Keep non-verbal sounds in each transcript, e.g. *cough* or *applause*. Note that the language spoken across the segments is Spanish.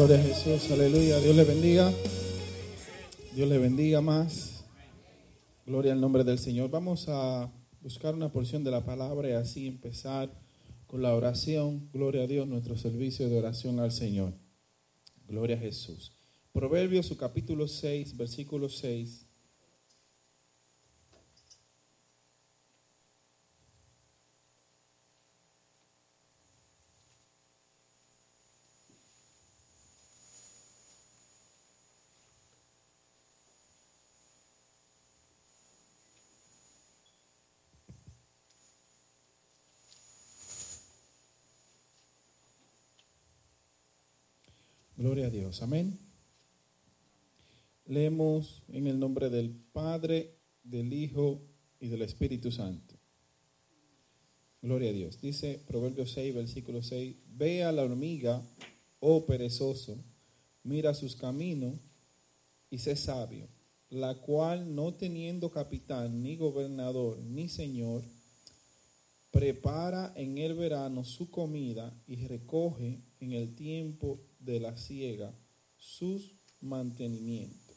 Gloria a Jesús, aleluya. Dios le bendiga. Dios le bendiga más. Gloria al nombre del Señor. Vamos a buscar una porción de la palabra y así empezar con la oración. Gloria a Dios, nuestro servicio de oración al Señor. Gloria a Jesús. Proverbios su capítulo 6, versículo 6 Gloria a Dios. Amén. Leemos en el nombre del Padre, del Hijo y del Espíritu Santo. Gloria a Dios. Dice Proverbios 6, versículo 6, ve a la hormiga, oh perezoso, mira sus caminos y sé sabio, la cual no teniendo capitán, ni gobernador, ni señor, prepara en el verano su comida y recoge en el tiempo de la siega sus mantenimientos.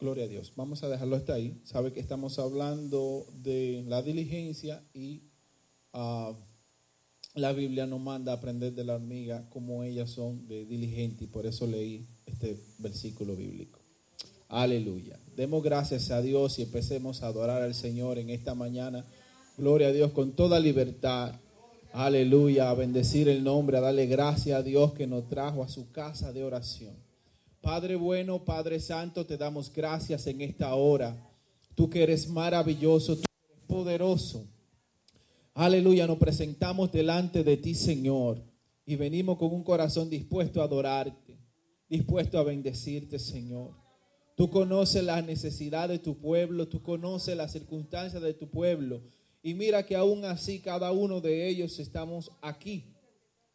Gloria a Dios. Vamos a dejarlo hasta ahí. Sabe que estamos hablando de la diligencia y ah, la Biblia nos manda aprender de la hormiga como ellas son de diligente y por eso leí este versículo bíblico. Aleluya. Demos gracias a Dios y empecemos a adorar al Señor en esta mañana. Gloria a Dios con toda libertad. Aleluya. A bendecir el nombre, a darle gracias a Dios que nos trajo a su casa de oración. Padre bueno, Padre Santo, te damos gracias en esta hora. Tú que eres maravilloso, tú que eres poderoso. Aleluya, nos presentamos delante de ti, Señor, y venimos con un corazón dispuesto a adorarte, dispuesto a bendecirte, Señor. Tú conoces las necesidades de tu pueblo, tú conoces las circunstancias de tu pueblo. Y mira que aún así cada uno de ellos estamos aquí.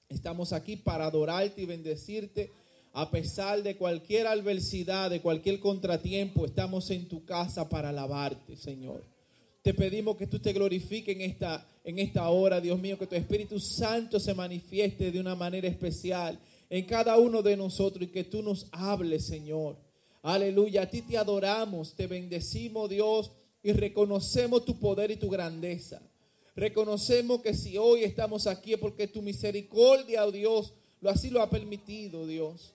Estamos aquí para adorarte y bendecirte a pesar de cualquier adversidad, de cualquier contratiempo, estamos en tu casa para alabarte, Señor. Te pedimos que tú te glorifiques en esta, en esta hora, Dios mío, que tu Espíritu Santo se manifieste de una manera especial en cada uno de nosotros y que tú nos hables, Señor. Aleluya, a ti te adoramos, te bendecimos, Dios, y reconocemos tu poder y tu grandeza. Reconocemos que si hoy estamos aquí es porque tu misericordia, oh Dios, lo así lo ha permitido, Dios.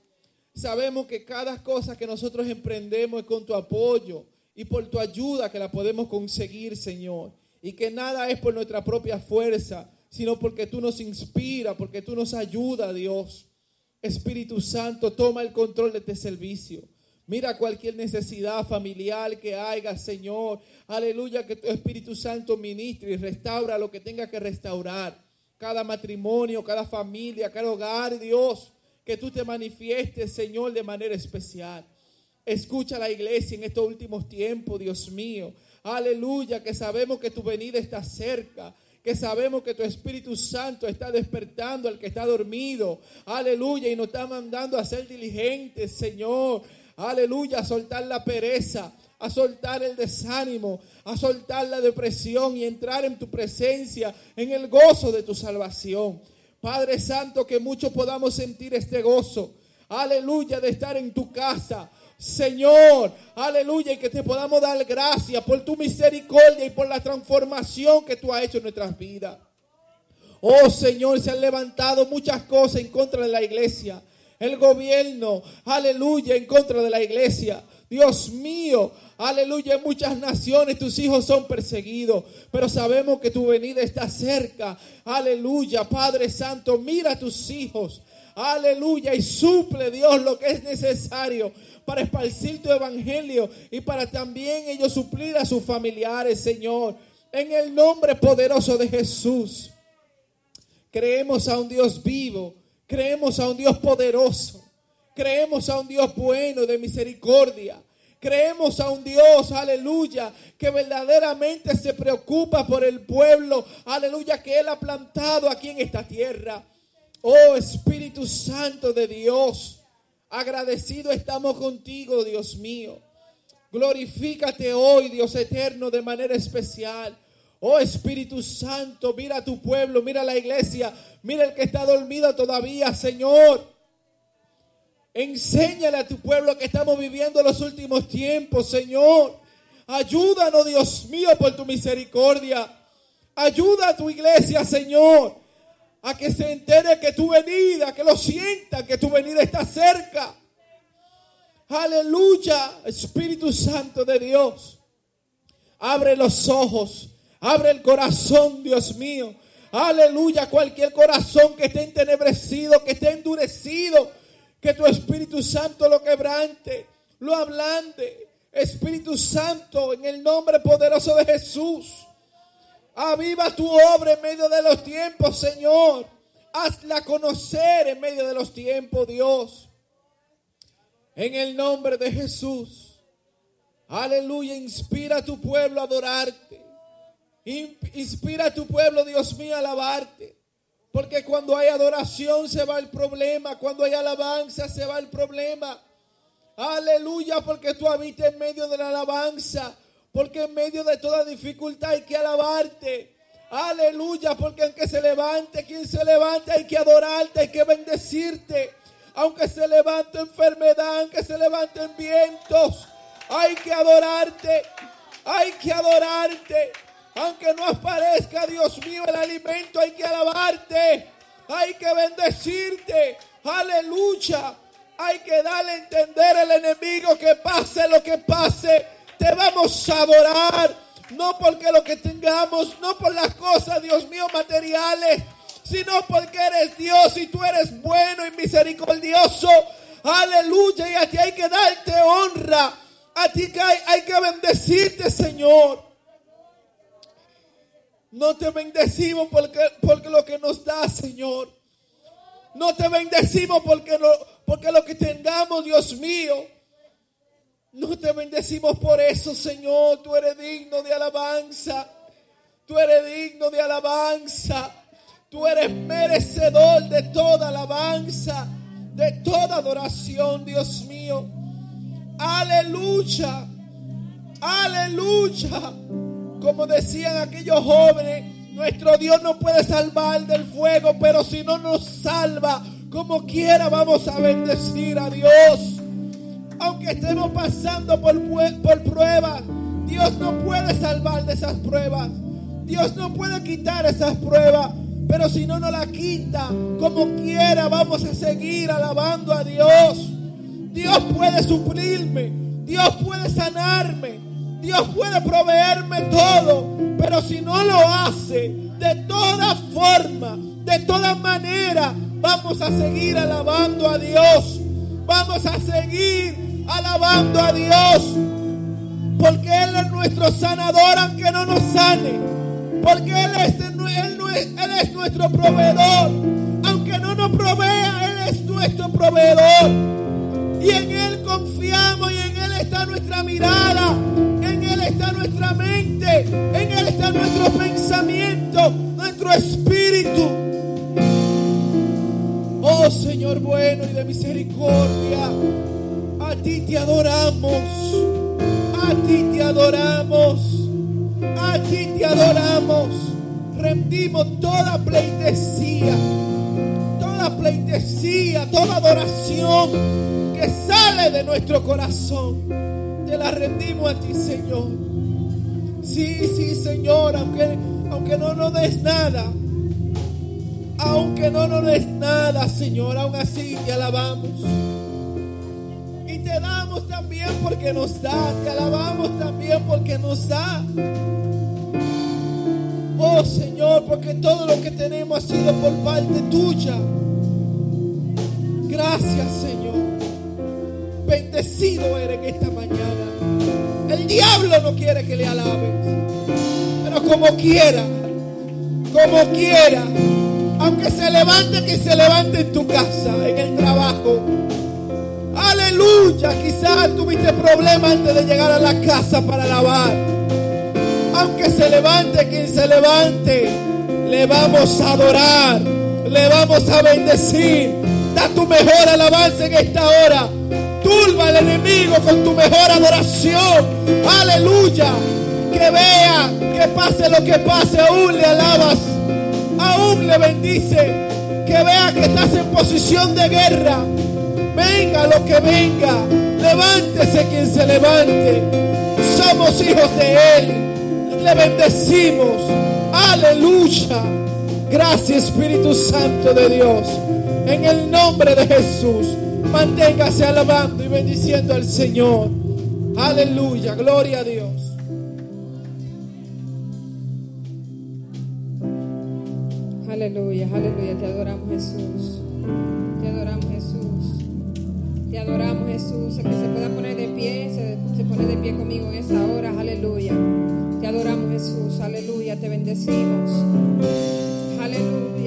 Sabemos que cada cosa que nosotros emprendemos es con tu apoyo y por tu ayuda que la podemos conseguir, Señor. Y que nada es por nuestra propia fuerza, sino porque tú nos inspiras, porque tú nos ayudas, Dios. Espíritu Santo, toma el control de este servicio. Mira cualquier necesidad familiar que haya, Señor. Aleluya, que tu Espíritu Santo ministre y restaura lo que tenga que restaurar. Cada matrimonio, cada familia, cada hogar, Dios que tú te manifiestes, Señor, de manera especial. Escucha la iglesia en estos últimos tiempos, Dios mío. Aleluya, que sabemos que tu venida está cerca que sabemos que tu Espíritu Santo está despertando al que está dormido. Aleluya, y nos está mandando a ser diligentes, Señor. Aleluya, a soltar la pereza, a soltar el desánimo, a soltar la depresión y entrar en tu presencia, en el gozo de tu salvación. Padre Santo, que muchos podamos sentir este gozo. Aleluya de estar en tu casa. Señor, aleluya, y que te podamos dar gracias por tu misericordia y por la transformación que tú has hecho en nuestras vidas. Oh Señor, se han levantado muchas cosas en contra de la iglesia. El gobierno, aleluya, en contra de la iglesia. Dios mío, aleluya, en muchas naciones tus hijos son perseguidos, pero sabemos que tu venida está cerca. Aleluya, Padre Santo, mira a tus hijos. Aleluya, y suple Dios lo que es necesario para esparcir tu evangelio y para también ellos suplir a sus familiares, Señor. En el nombre poderoso de Jesús. Creemos a un Dios vivo, creemos a un Dios poderoso, creemos a un Dios bueno de misericordia. Creemos a un Dios, aleluya, que verdaderamente se preocupa por el pueblo, aleluya, que Él ha plantado aquí en esta tierra. Oh Espíritu Santo de Dios, agradecido estamos contigo, Dios mío. Glorifícate hoy, Dios eterno, de manera especial. Oh Espíritu Santo, mira a tu pueblo, mira a la iglesia, mira el que está dormido todavía, Señor. Enséñale a tu pueblo que estamos viviendo los últimos tiempos, Señor. Ayúdanos, Dios mío, por tu misericordia. Ayuda a tu iglesia, Señor, a que se entere que tu venida, que lo sienta, que tu venida está cerca. Aleluya, Espíritu Santo de Dios. Abre los ojos, abre el corazón, Dios mío. Aleluya, cualquier corazón que esté entenebrecido, que esté endurecido que tu Espíritu Santo lo quebrante, lo ablande. Espíritu Santo, en el nombre poderoso de Jesús. Aviva tu obra en medio de los tiempos, Señor. Hazla conocer en medio de los tiempos, Dios. En el nombre de Jesús. Aleluya. Inspira a tu pueblo a adorarte. In- Inspira a tu pueblo, Dios mío, a alabarte. Porque cuando hay adoración se va el problema. Cuando hay alabanza se va el problema. Aleluya, porque tú habitas en medio de la alabanza. Porque en medio de toda dificultad hay que alabarte. Aleluya, porque aunque se levante quien se levante, hay que adorarte, hay que bendecirte. Aunque se levante enfermedad, aunque se levanten vientos, hay que adorarte, hay que adorarte. Aunque no aparezca, Dios mío, el alimento, hay que alabarte, hay que bendecirte. Aleluya. Hay que darle a entender al enemigo que pase lo que pase, te vamos a adorar. No porque lo que tengamos, no por las cosas, Dios mío, materiales, sino porque eres Dios y tú eres bueno y misericordioso. Aleluya. Y a ti hay que darte honra. A ti hay, hay que bendecirte, Señor. No te bendecimos porque, porque lo que nos da, Señor. No te bendecimos porque porque lo que tengamos, Dios mío. No te bendecimos por eso, Señor. Tú eres digno de alabanza. Tú eres digno de alabanza. Tú eres merecedor de toda alabanza, de toda adoración, Dios mío. Aleluya. Aleluya. Como decían aquellos jóvenes, nuestro Dios no puede salvar del fuego, pero si no nos salva, como quiera vamos a bendecir a Dios. Aunque estemos pasando por, por pruebas, Dios no puede salvar de esas pruebas. Dios no puede quitar esas pruebas. Pero si no nos la quita, como quiera vamos a seguir alabando a Dios. Dios puede suplirme. Dios puede sanarme. Dios puede proveerme todo. Pero si no lo hace, de toda forma, de toda manera, vamos a seguir alabando a Dios. Vamos a seguir alabando a Dios. Porque Él es nuestro sanador aunque no nos sane. Porque Él es, Él Él es nuestro proveedor. Aunque no nos provea, Él es nuestro proveedor. Y en Él confiamos y en Él está nuestra mirada. Está nuestra mente. En Él está nuestro pensamiento, nuestro espíritu. Oh Señor bueno y de misericordia, a ti te adoramos, a ti te adoramos, a ti te adoramos. Rendimos toda pleitesía, toda pleitesía, toda adoración que sale de nuestro corazón. Te la rendimos a ti, Señor. Sí, sí, Señor, aunque, aunque no nos des nada, aunque no nos des nada, Señor, aún así te alabamos. Y te damos también porque nos da, te alabamos también porque nos da. Oh Señor, porque todo lo que tenemos ha sido por parte tuya. Gracias, Señor. Bendecido eres en esta mañana. El diablo no quiere que le alabes. Pero como quiera, como quiera, aunque se levante, que se levante en tu casa, en el trabajo. Aleluya, quizás tuviste problemas antes de llegar a la casa para alabar. Aunque se levante quien se levante, le vamos a adorar, le vamos a bendecir. Da tu mejor alabanza en esta hora. Turba al enemigo con tu mejor adoración. Aleluya. Que vea que pase lo que pase, aún le alabas, aún le bendice. Que vea que estás en posición de guerra. Venga lo que venga. Levántese quien se levante. Somos hijos de Él. Le bendecimos. Aleluya. Gracias Espíritu Santo de Dios. En el nombre de Jesús. Manténgase alabando y bendiciendo al Señor. Aleluya. Gloria a Dios. Aleluya, aleluya, te adoramos Jesús. Te adoramos Jesús. Te adoramos Jesús. El que se pueda poner de pie, se, se pone de pie conmigo en esta hora. Aleluya. Te adoramos Jesús. Aleluya, te bendecimos. Aleluya.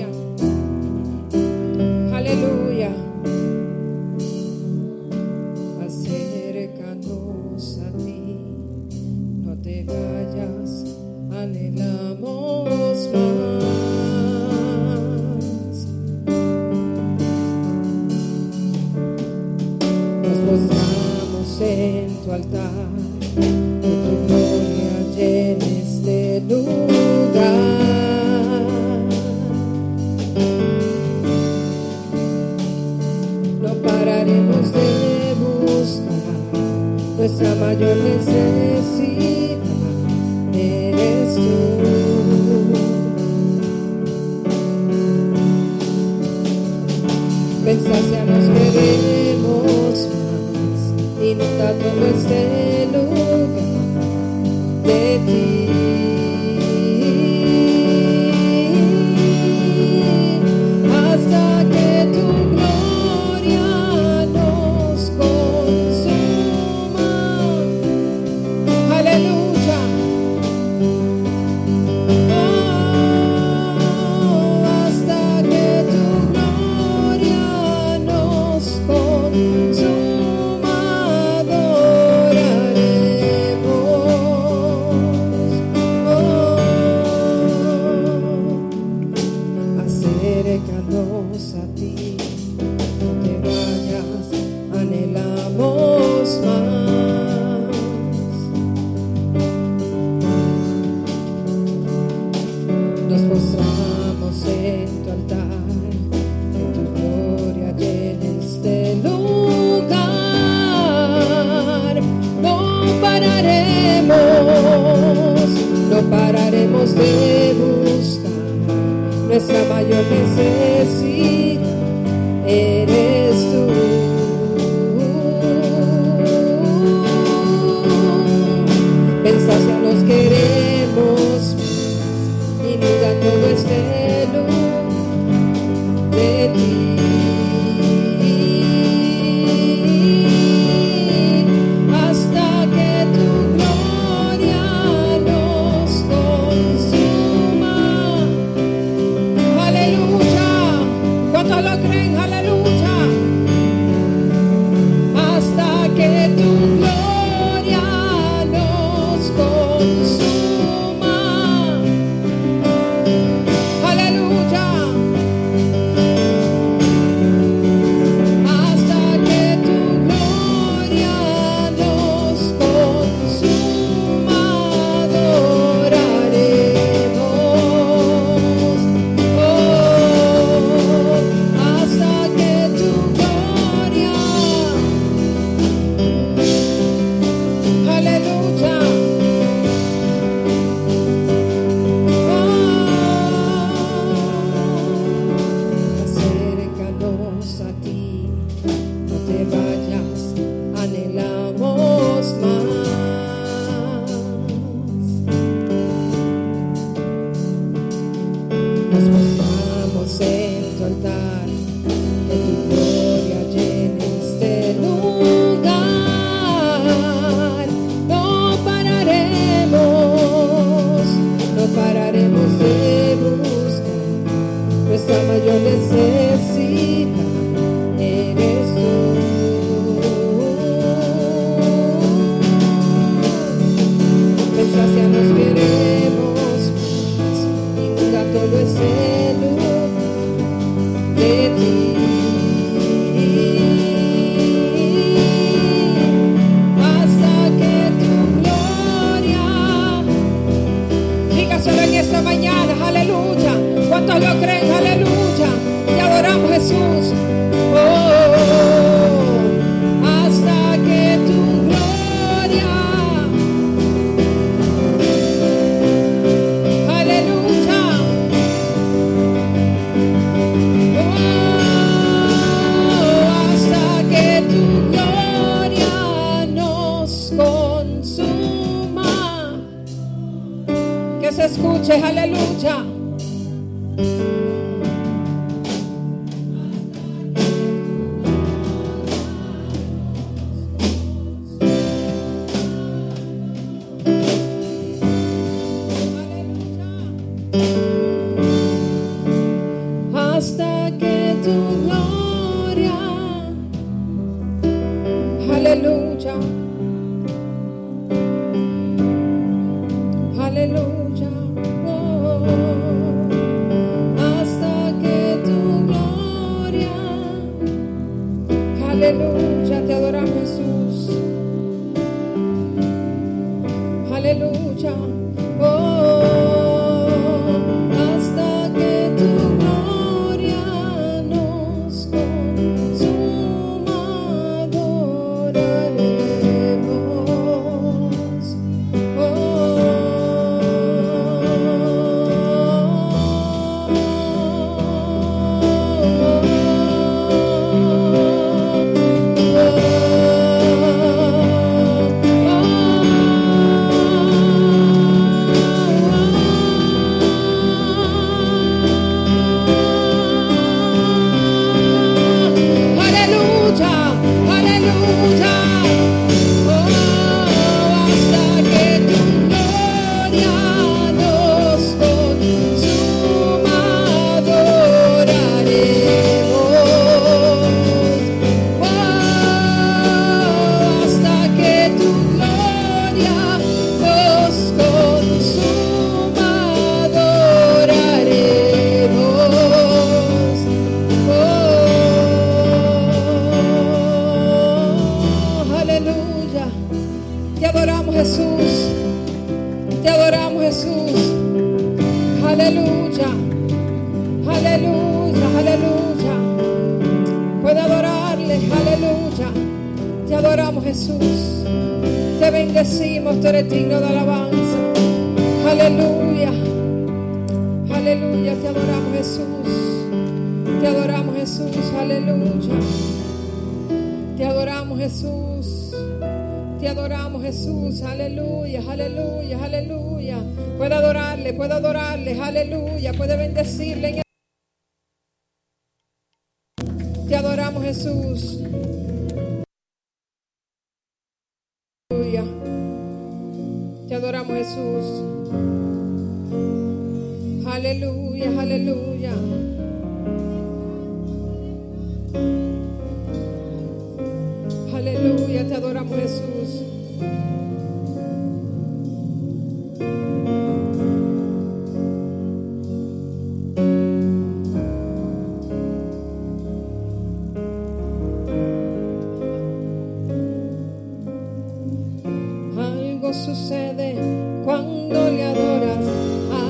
sucede cuando le adoras,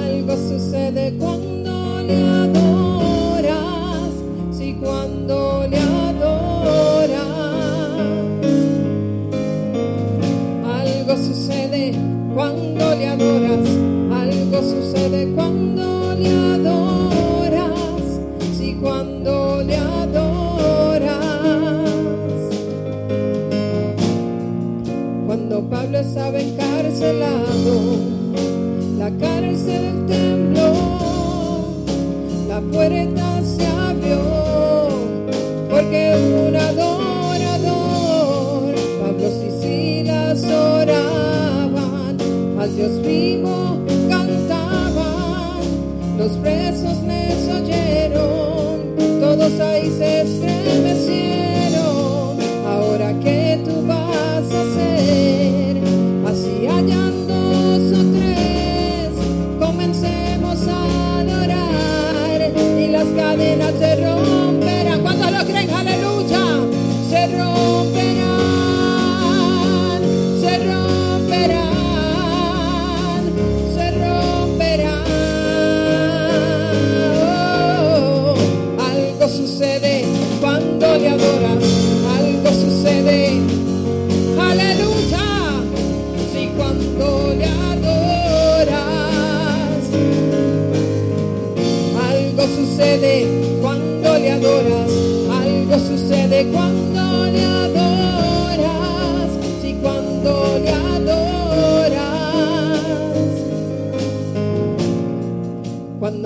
algo sucede cuando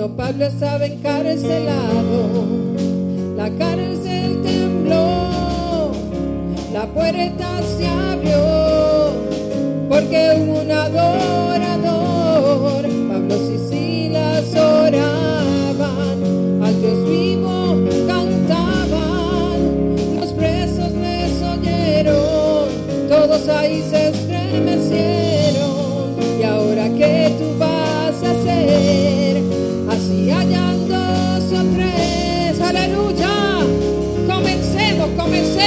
Cuando Pablo estaba encarcelado, la cárcel tembló, la puerta se abrió, porque hubo un adorador. Pablo y Silas oraban, al Dios vivo cantaban, los presos les oyeron, todos ahí se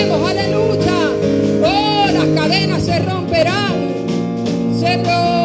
aleluya. Oh, las cadenas se romperán. Se romperán.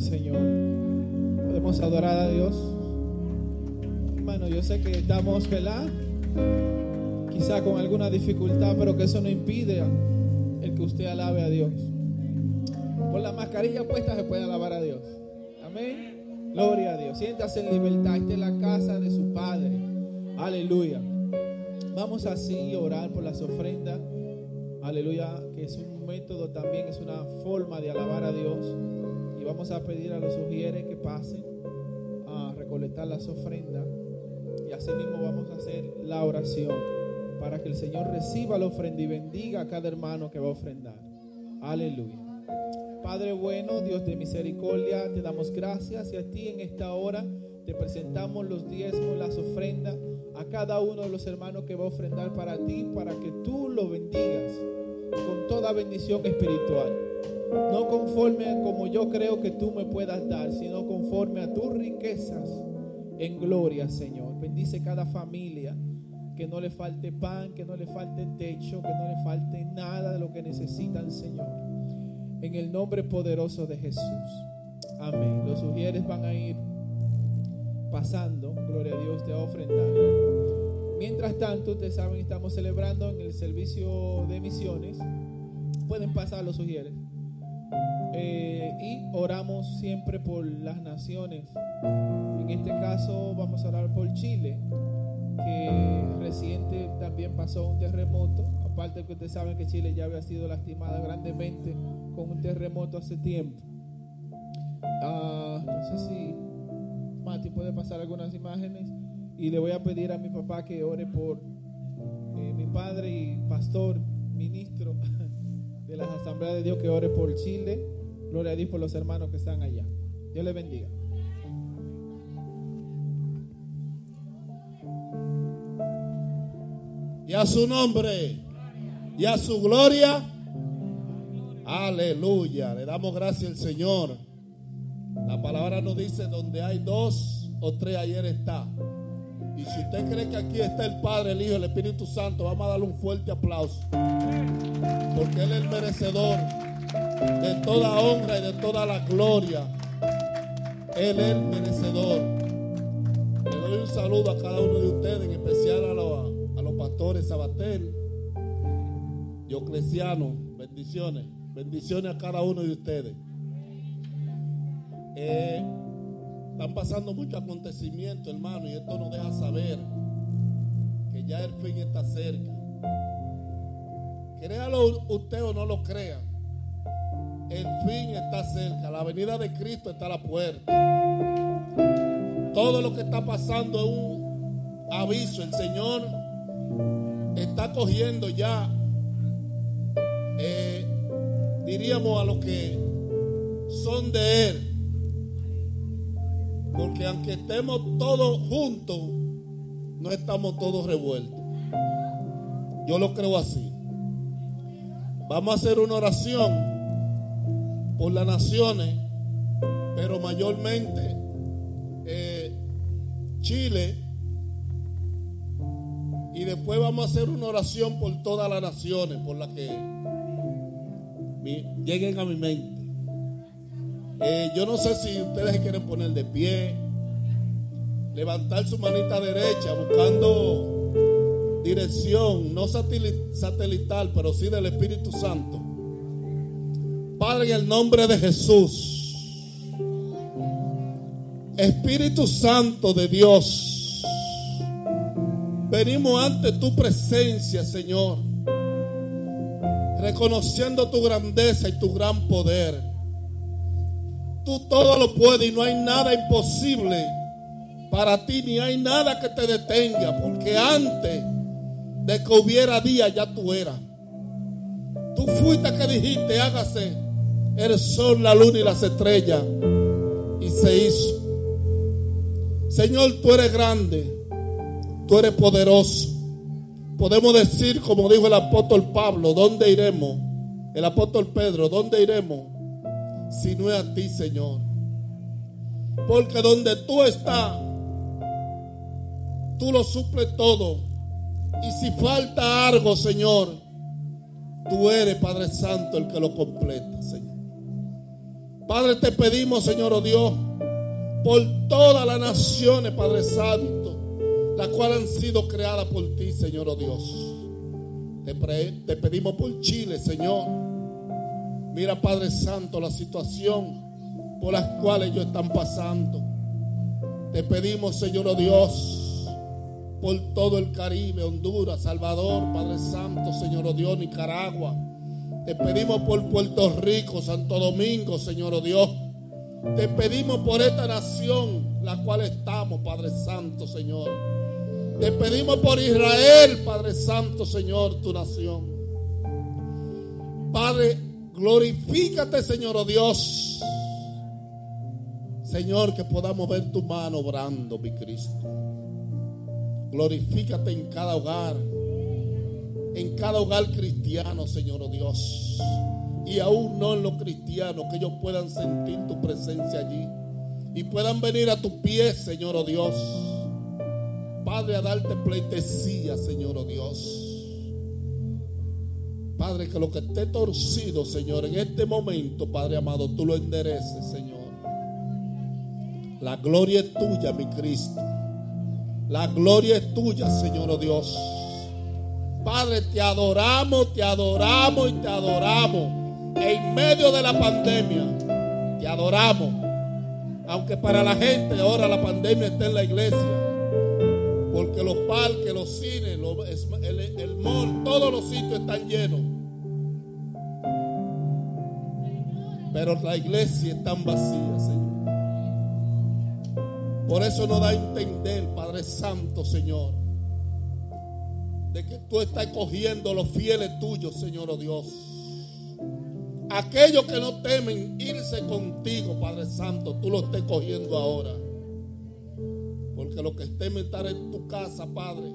Señor. Podemos adorar a Dios. Hermano, yo sé que estamos, ¿verdad? Quizá con alguna dificultad, pero que eso no impide el que usted alabe a Dios. Con la mascarilla puesta se puede alabar a Dios. Amén. Gloria a Dios. Siéntase en libertad. Esta es la casa de su Padre. Aleluya. Vamos así a orar por las ofrendas. Aleluya, que es un método también, es una forma de alabar a Dios. Y vamos a pedir a los sugieres que pasen a recolectar las ofrendas. Y así mismo vamos a hacer la oración para que el Señor reciba la ofrenda y bendiga a cada hermano que va a ofrendar. Aleluya. Padre bueno, Dios de misericordia, te damos gracias y a ti en esta hora te presentamos los diezmos, las ofrendas a cada uno de los hermanos que va a ofrendar para ti, para que tú lo bendigas con toda bendición espiritual. No conforme a como yo creo que tú me puedas dar, sino conforme a tus riquezas en gloria, Señor. Bendice cada familia, que no le falte pan, que no le falte techo, que no le falte nada de lo que necesitan, Señor. En el nombre poderoso de Jesús. Amén. Los sugieres van a ir pasando, gloria a Dios, te va a ofrendar. Mientras tanto, ustedes saben, estamos celebrando en el servicio de misiones. Pueden pasar los sugieres. Eh, y oramos siempre por las naciones. En este caso vamos a orar por Chile, que reciente también pasó un terremoto. Aparte que ustedes saben que Chile ya había sido lastimada grandemente con un terremoto hace tiempo. Ah, no sé si Mati puede pasar algunas imágenes. Y le voy a pedir a mi papá que ore por eh, mi padre y pastor, ministro *laughs* de las asambleas de Dios, que ore por Chile. Gloria a Dios por los hermanos que están allá. Dios les bendiga. y a su nombre y a su gloria. Aleluya. Le damos gracias al Señor. La palabra nos dice donde hay dos o tres ayer está. Y si usted cree que aquí está el Padre, el Hijo, el Espíritu Santo, vamos a darle un fuerte aplauso. Porque Él es el merecedor de toda honra y de toda la gloria. Él es merecedor. Le doy un saludo a cada uno de ustedes, en especial a los, a los pastores Sabatel, Diocleciano. Bendiciones. Bendiciones a cada uno de ustedes. Eh, están pasando muchos acontecimientos, hermano, y esto nos deja saber que ya el fin está cerca. Créalo usted o no lo crea. El fin está cerca. La venida de Cristo está a la puerta. Todo lo que está pasando es un aviso. El Señor está cogiendo ya, eh, diríamos, a los que son de Él. Porque aunque estemos todos juntos, no estamos todos revueltos. Yo lo creo así. Vamos a hacer una oración por las naciones, pero mayormente eh, Chile. Y después vamos a hacer una oración por todas las naciones, por las que lleguen a mi mente. Eh, yo no sé si ustedes se quieren poner de pie, levantar su manita derecha buscando dirección, no sateli- satelital, pero sí del Espíritu Santo. Padre, en el nombre de Jesús, Espíritu Santo de Dios, venimos ante tu presencia, Señor, reconociendo tu grandeza y tu gran poder. Tú todo lo puedes y no hay nada imposible para ti, ni hay nada que te detenga, porque antes de que hubiera día ya tú eras. Tú fuiste que dijiste, hágase el sol, la luna y las estrellas, y se hizo. Señor, tú eres grande, tú eres poderoso. Podemos decir, como dijo el apóstol Pablo, ¿dónde iremos? El apóstol Pedro, ¿dónde iremos? Si no es a ti, Señor. Porque donde tú estás, tú lo suples todo. Y si falta algo, Señor, tú eres, Padre Santo, el que lo completa, Señor. Padre, te pedimos, Señor, oh Dios, por todas las naciones, Padre Santo, las cuales han sido creadas por ti, Señor, oh Dios. Te, pedimos por Chile, Señor. Mira, Padre Santo, la situación por las cuales ellos están pasando. Te pedimos, Señor, oh Dios, por todo el Caribe, Honduras, Salvador, Padre Santo, Señor, oh Dios, Nicaragua. Te pedimos por Puerto Rico, Santo Domingo, Señor, oh Dios. Te pedimos por esta nación, la cual estamos, Padre Santo, Señor. Te pedimos por Israel, Padre Santo, Señor, tu nación. Padre, glorifícate, Señor, oh Dios. Señor, que podamos ver tu mano obrando, mi Cristo. Glorifícate en cada hogar, en cada hogar cristiano, Señor, oh Dios. Y aún no en los cristianos, que ellos puedan sentir tu presencia allí. Y puedan venir a tus pies, Señor, oh Dios. Padre, a darte pleitesía, Señor, oh Dios. Padre, que lo que esté torcido, Señor, en este momento, Padre amado, tú lo endereces, Señor. La gloria es tuya, mi Cristo. La gloria es tuya, Señor, oh Dios. Padre, te adoramos, te adoramos y te adoramos. En medio de la pandemia, te adoramos. Aunque para la gente ahora la pandemia está en la iglesia. Porque los parques, los cines, el, el mall, todos los sitios están llenos. Pero la iglesia está vacía, Señor. Por eso nos da a entender, Padre Santo, Señor de que tú estás cogiendo los fieles tuyos, Señor oh Dios. Aquellos que no temen irse contigo, Padre Santo, tú los estés cogiendo ahora. Porque los que temen estar en tu casa, Padre,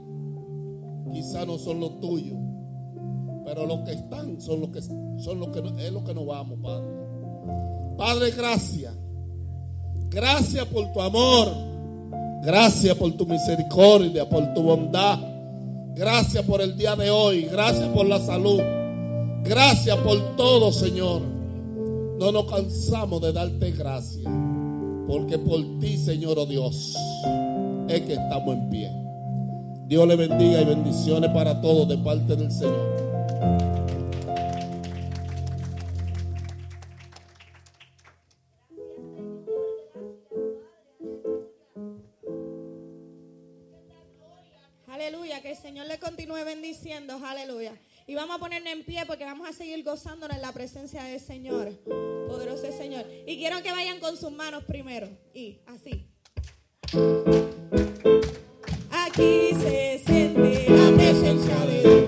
quizá no son los tuyos. Pero los que están son los que son los que es lo que nos vamos, Padre. Padre, gracias. Gracias por tu amor. Gracias por tu misericordia, por tu bondad. Gracias por el día de hoy. Gracias por la salud. Gracias por todo, Señor. No nos cansamos de darte gracias. Porque por ti, Señor oh Dios, es que estamos en pie. Dios le bendiga y bendiciones para todos de parte del Señor. Señor le continúe bendiciendo. Aleluya. Y vamos a ponernos en pie porque vamos a seguir gozándonos en la presencia del Señor. Poderoso Señor. Y quiero que vayan con sus manos primero. Y así. Aquí se siente la presencia de Dios.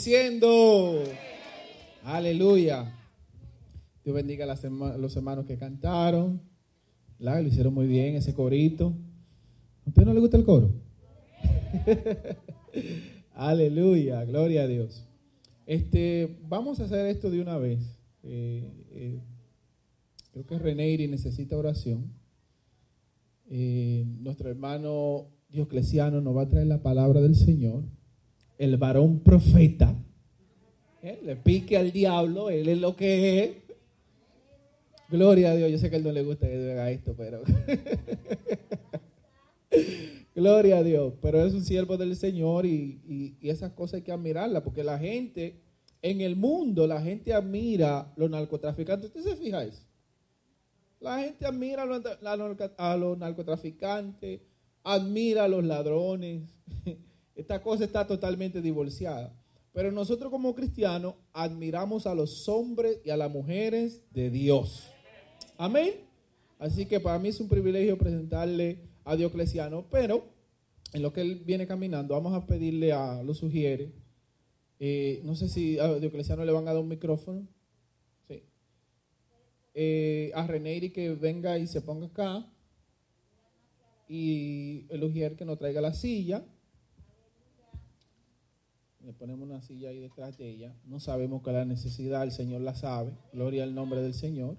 Siga bendiciendo. Aleluya. Dios bendiga a los hermanos que cantaron. Lo hicieron muy bien ese corito. ¿A usted no le gusta el coro? *laughs* Aleluya, gloria a Dios. Este, vamos a hacer esto de una vez. Eh, eh, creo que Reneiri necesita oración. Eh, nuestro hermano Diocleciano nos va a traer la palabra del Señor. El varón profeta. Eh, Le pique al diablo, él es lo que es. Gloria a Dios. Yo sé que a él no le gusta que yo haga esto, pero. *laughs* Gloria a Dios. Pero es un siervo del Señor y, y- y esas cosas hay que admirarlas, porque la gente, en el mundo, la gente admira los narcotraficantes. ¿Usted se fija eso? La gente admira a los, narcotraficantes, admira a los ladrones. *laughs* Esta cosa está totalmente divorciada. Pero nosotros como cristianos admiramos a los hombres y a las mujeres de Dios. Amén. Así que para mí es un privilegio presentarle a Diocleciano, pero en lo que él viene caminando, vamos a pedirle a, lo sugiere, eh, no sé si a Diocleciano le van a dar un micrófono. Sí. Eh, a Reneiri que venga y se ponga acá. Y el Ujier que nos traiga la silla. Le ponemos una silla ahí detrás de ella. No sabemos es la necesidad, el Señor la sabe. Gloria al nombre del Señor.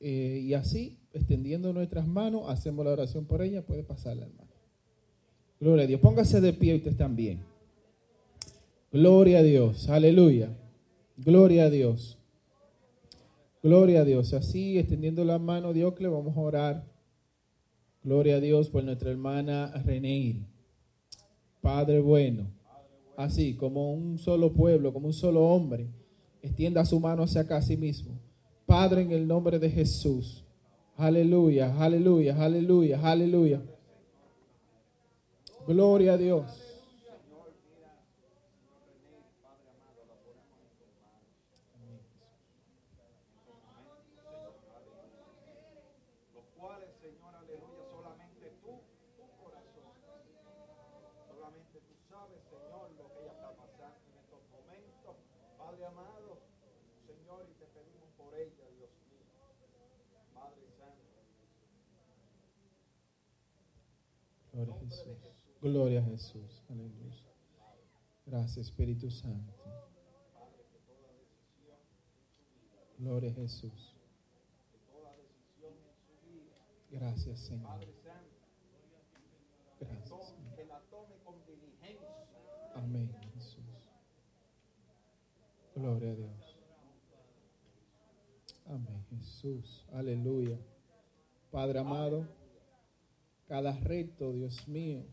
Eh, y así, extendiendo nuestras manos, hacemos la oración por ella. Puede pasarla, hermano. Gloria a Dios. Póngase de pie ustedes también. Gloria a Dios. Aleluya. Gloria a Dios. Gloria a Dios. Así, extendiendo la mano, Dios, le vamos a orar. Gloria a Dios por nuestra hermana Reneir. Padre bueno. Así, como un solo pueblo, como un solo hombre, extienda su mano hacia acá a sí mismo. Padre, en el nombre de Jesús. Aleluya, aleluya, aleluya, aleluya. Gloria a Dios. los cuales, Señor, aleluya, solamente tú, tu corazón, solamente tú sabes, Señor, lo que ella está pasando en estos momentos. Padre amado, Señor, y te pedimos por ella, Dios mío. Padre Santo, Gloria a Gloria a Jesús. Aleluya. Gracias, Espíritu Santo. Gloria a Jesús. Gracias, Señor. Gracias. Señor. Amén, Jesús. Gloria a Dios. Amén, Jesús. Aleluya. Padre amado, cada reto, Dios mío,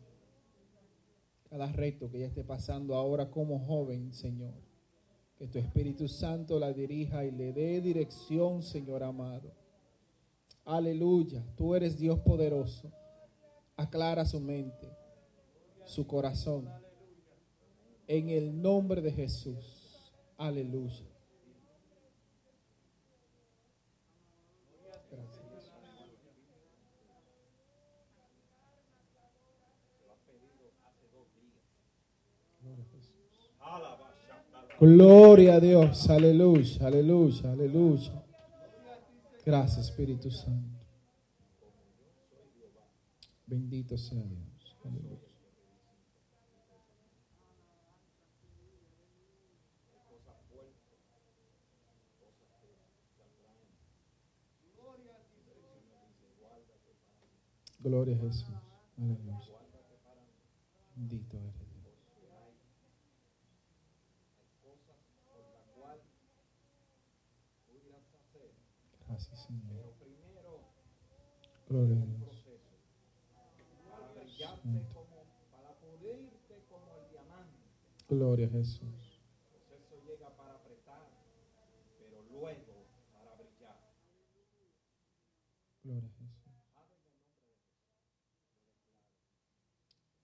cada reto que ella esté pasando ahora como joven, Señor, que tu Espíritu Santo la dirija y le dé dirección, Señor amado. Aleluya. Tú eres Dios poderoso. Aclara su mente, su corazón. En el nombre de Jesús. Aleluya. Gracias, Jesús. Gloria a Dios. Aleluya, aleluya, aleluya. Gracias, Espíritu Santo. Bendito sea Dios. Aleluya. Gloria a Jesús. Aleluya. Bendito eres Dios. Gracias, Señor. Gloria a Dios. Gloria a Jesús. El proceso llega para apretar, pero luego para brillar. Gloria a Jesús.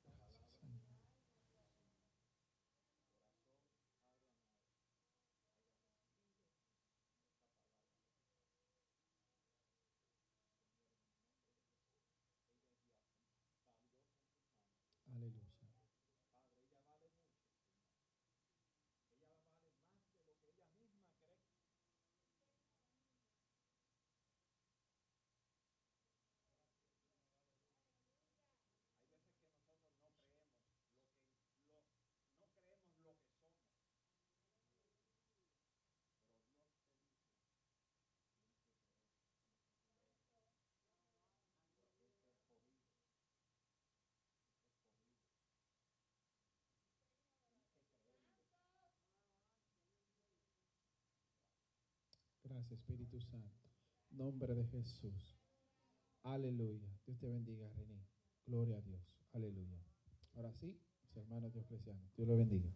Gracias, Señor. Espíritu Santo. Nombre de Jesús. Aleluya. Dios te bendiga, René. Gloria a Dios. Aleluya. Ahora sí, mis hermanos Dios cristianos. Dios lo bendiga.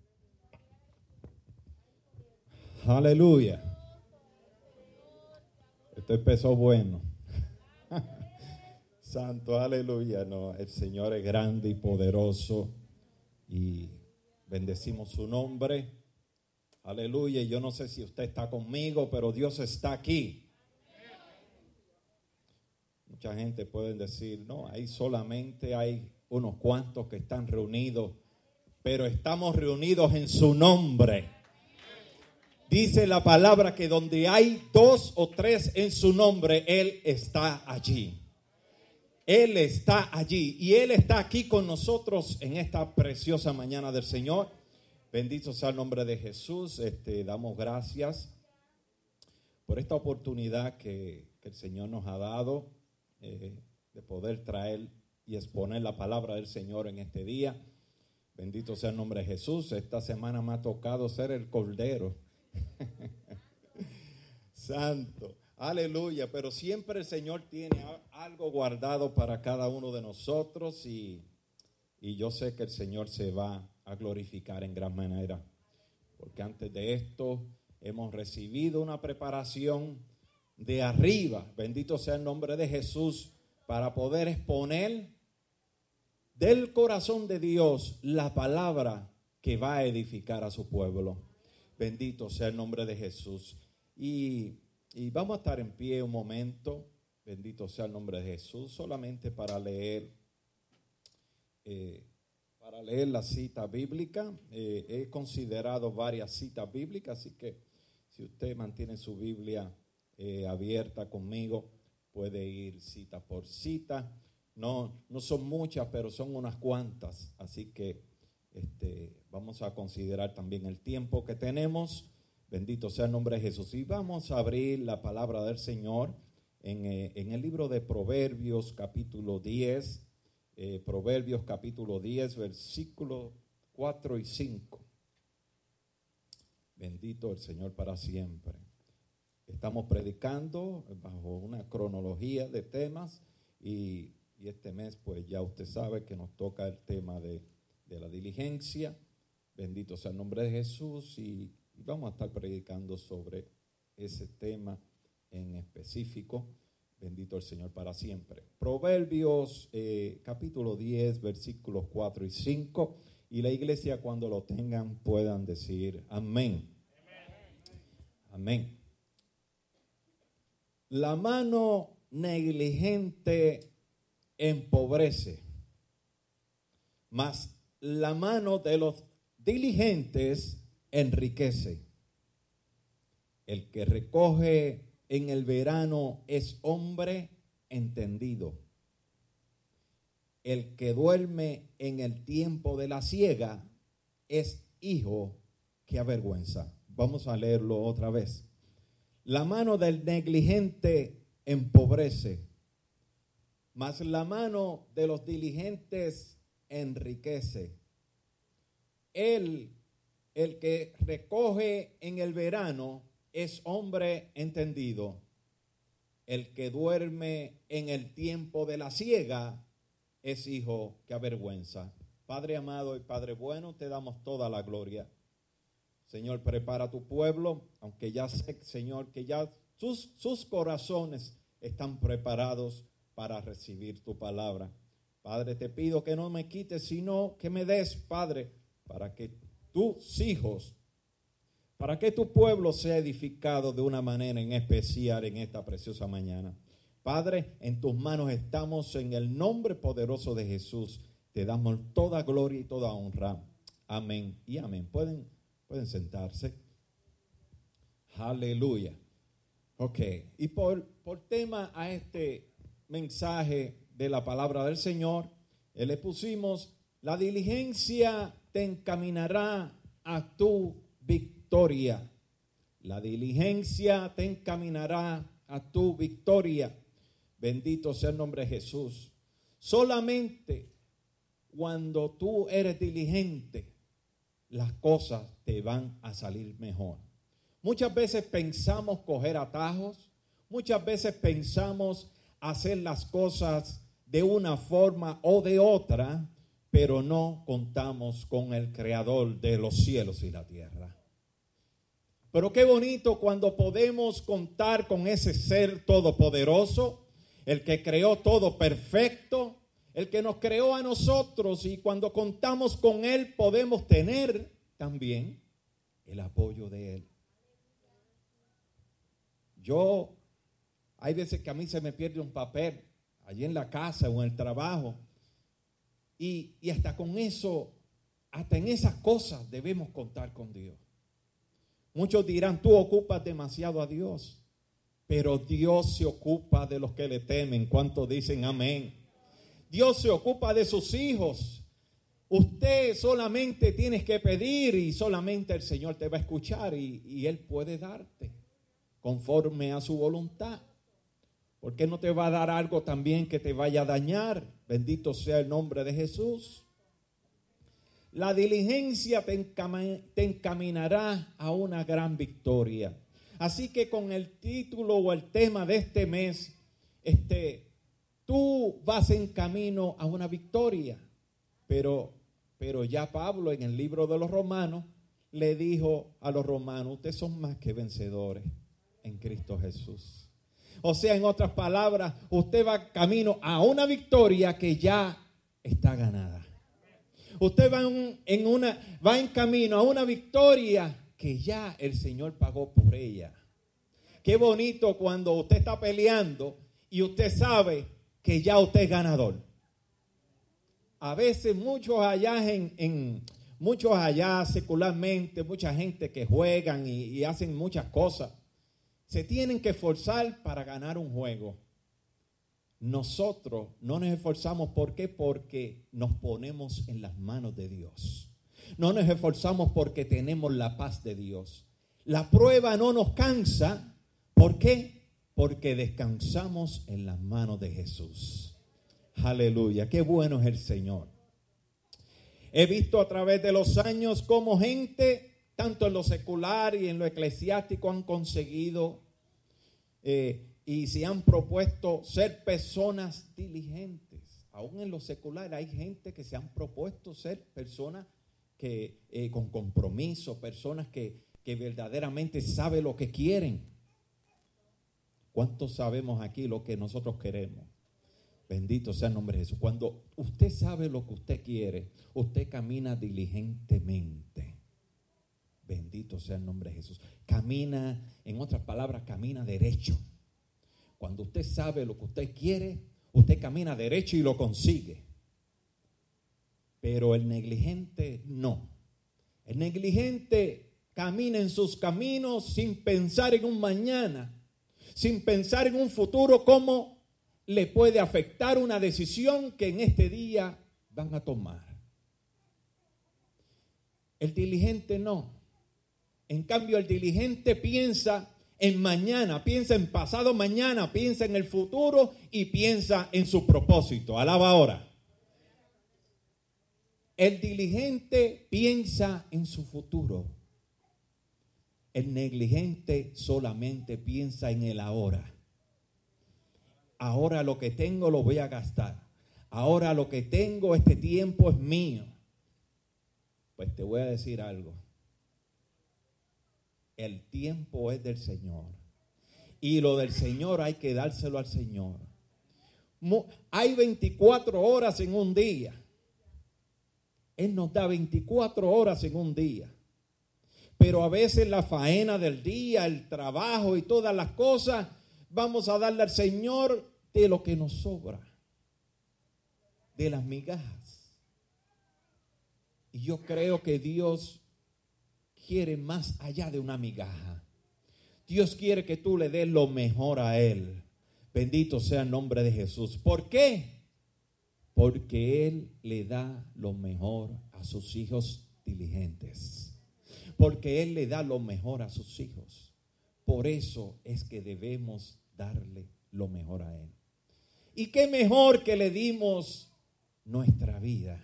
Aleluya. Esto empezó bueno. *laughs* Santo, aleluya. No, el Señor es grande y poderoso y bendecimos su nombre. Aleluya. Yo no sé si usted está conmigo, pero Dios está aquí. Mucha gente puede decir, no, ahí solamente hay unos cuantos que están reunidos, pero estamos reunidos en su nombre. Dice la palabra que donde hay dos o tres en su nombre, Él está allí. Él está allí y Él está aquí con nosotros en esta preciosa mañana del Señor. Bendito sea el nombre de Jesús. Este, damos gracias por esta oportunidad que, el Señor nos ha dado eh, de poder traer y exponer la palabra del Señor en este día. Bendito sea el nombre de Jesús. Esta semana me ha tocado ser el cordero. *laughs* Santo. Aleluya. Pero siempre el Señor tiene algo guardado para cada uno de nosotros y, y yo sé que el Señor se va a glorificar en gran manera. Porque antes de esto hemos recibido una preparación de arriba, bendito sea el nombre de Jesús, para poder exponer del corazón de Dios la palabra que va a edificar a su pueblo. Bendito sea el nombre de Jesús. Y, y vamos a estar en pie un momento, bendito sea el nombre de Jesús, solamente para leer, eh, para leer la cita bíblica. Eh, he considerado varias citas bíblicas, así que si usted mantiene su Biblia eh, abierta conmigo, puede ir cita por cita. No, no son muchas, pero son unas cuantas. Así que este, vamos a considerar también el tiempo que tenemos. Bendito sea el nombre de Jesús. Y vamos a abrir la palabra del Señor en, eh, el libro de Proverbios capítulo 10. Eh, Proverbios capítulo 10, versículos 4 y 5. Bendito el Señor para siempre. Estamos predicando bajo una cronología de temas y, y este mes pues ya usted sabe que nos toca el tema de, de la diligencia. Bendito sea el nombre de Jesús y, y vamos a estar predicando sobre ese tema en específico. Bendito el Señor para siempre. Proverbios eh, capítulo 10, versículos 4 y 5. Y la iglesia cuando lo tengan puedan decir amén. Amén. La mano negligente empobrece, mas la mano de los diligentes enriquece. El que recoge en el verano es hombre entendido. El que duerme en el tiempo de la siega es hijo que avergüenza. Vamos a leerlo otra vez. La mano del negligente empobrece, mas la mano de los diligentes enriquece. Él, el que recoge en el verano, es hombre entendido. El que duerme en el tiempo de la siega es hijo que avergüenza. Padre amado y Padre bueno, te damos toda la gloria. Señor, prepara tu pueblo, aunque ya sé, Señor, que ya sus, sus corazones están preparados para recibir tu palabra. Padre, te pido que no me quites, sino que me des, Padre, para que tus hijos, para que tu pueblo sea edificado de una manera en especial en esta preciosa mañana. Padre, en tus manos estamos en el nombre poderoso de Jesús. Te damos toda gloria y toda honra. Amén y amén. Pueden, pueden sentarse. Aleluya. Ok, y por, por tema a este mensaje de la palabra del Señor, eh, le pusimos, la diligencia te encaminará a tu victoria. La diligencia te encaminará a tu victoria. Bendito sea el nombre de Jesús. Solamente cuando tú eres diligente, las cosas te van a salir mejor. Muchas veces pensamos coger atajos, muchas veces pensamos hacer las cosas de una forma o de otra, pero no contamos con el creador de los cielos y la tierra. Pero qué bonito cuando podemos contar con ese ser todopoderoso, el que creó todo perfecto, el que nos creó a nosotros y cuando contamos con él podemos tener también el apoyo de él. Yo, hay veces que a mí se me pierde un papel allí en la casa o en el trabajo y, y hasta con eso, hasta en esas cosas debemos contar con Dios. Muchos dirán, tú ocupas demasiado a Dios, pero Dios se ocupa de los que le temen. ¿Cuántos dicen amén? Dios se ocupa de sus hijos. Usted solamente tienes que pedir y solamente el Señor te va a escuchar y, y Él puede darte conforme a su voluntad. ¿Por qué no te va a dar algo también que te vaya a dañar? Bendito sea el nombre de Jesús. La diligencia te, encaminará a una gran victoria. Así que con el título o el tema de este mes, este, tú vas en camino a una victoria. Pero, pero ya Pablo en el libro de los romanos le dijo a los romanos, ustedes son más que vencedores en Cristo Jesús. O sea, en otras palabras, usted va camino a una victoria que ya está ganada. Usted va en, una, va en camino a una victoria que ya el Señor pagó por ella. Qué bonito cuando usted está peleando y usted sabe que ya usted es ganador. A veces muchos allá en, en- muchos allá secularmente, mucha gente que juegan y, y hacen muchas cosas, se tienen que esforzar para ganar un juego. Nosotros no nos esforzamos, ¿por qué? Porque nos ponemos en las manos de Dios. No nos esforzamos porque tenemos la paz de Dios. La prueba no nos cansa, ¿por qué? Porque descansamos en las manos de Jesús. Aleluya, qué bueno es el Señor. He visto a través de los años cómo gente, tanto en lo secular y en lo eclesiástico, han conseguido eh, y se han propuesto ser personas diligentes. Aún en lo secular hay gente que se han propuesto ser personas que eh, con compromiso, personas que, que verdaderamente saben lo que quieren. ¿Cuántos sabemos aquí lo que nosotros queremos? Bendito sea el nombre de Jesús. Cuando usted sabe lo que usted quiere, usted camina diligentemente. Bendito sea el nombre de Jesús. Camina, en otras palabras, camina derecho. Cuando usted sabe lo que usted quiere, usted camina derecho y lo consigue. Pero el negligente no. El negligente camina en sus caminos sin pensar en un mañana, sin pensar en un futuro, cómo le puede afectar una decisión que en este día van a tomar. El diligente no. En cambio, el diligente piensa en mañana, piensa en pasado mañana, piensa en el futuro y piensa en su propósito. Alaba ahora. El diligente piensa en su futuro. El negligente solamente piensa en el ahora. Ahora lo que tengo lo voy a gastar. Ahora lo que tengo, este tiempo es mío. Pues te voy a decir algo. El tiempo es del Señor. Y lo del Señor hay que dárselo al Señor. Hay 24 horas en un día. Él nos da 24 horas en un día. Pero a veces la faena del día, el trabajo y todas las cosas, vamos a darle al Señor de lo que nos sobra, de las migajas. Y yo creo que Dios quiere más allá de una migaja. Dios quiere que tú le des lo mejor a Él. Bendito sea el nombre de Jesús. ¿Por qué? Porque Él le da lo mejor a sus hijos diligentes. Porque Él le da lo mejor a sus hijos. Por eso es que debemos darle lo mejor a Él. ¿Y qué mejor que le dimos nuestra vida,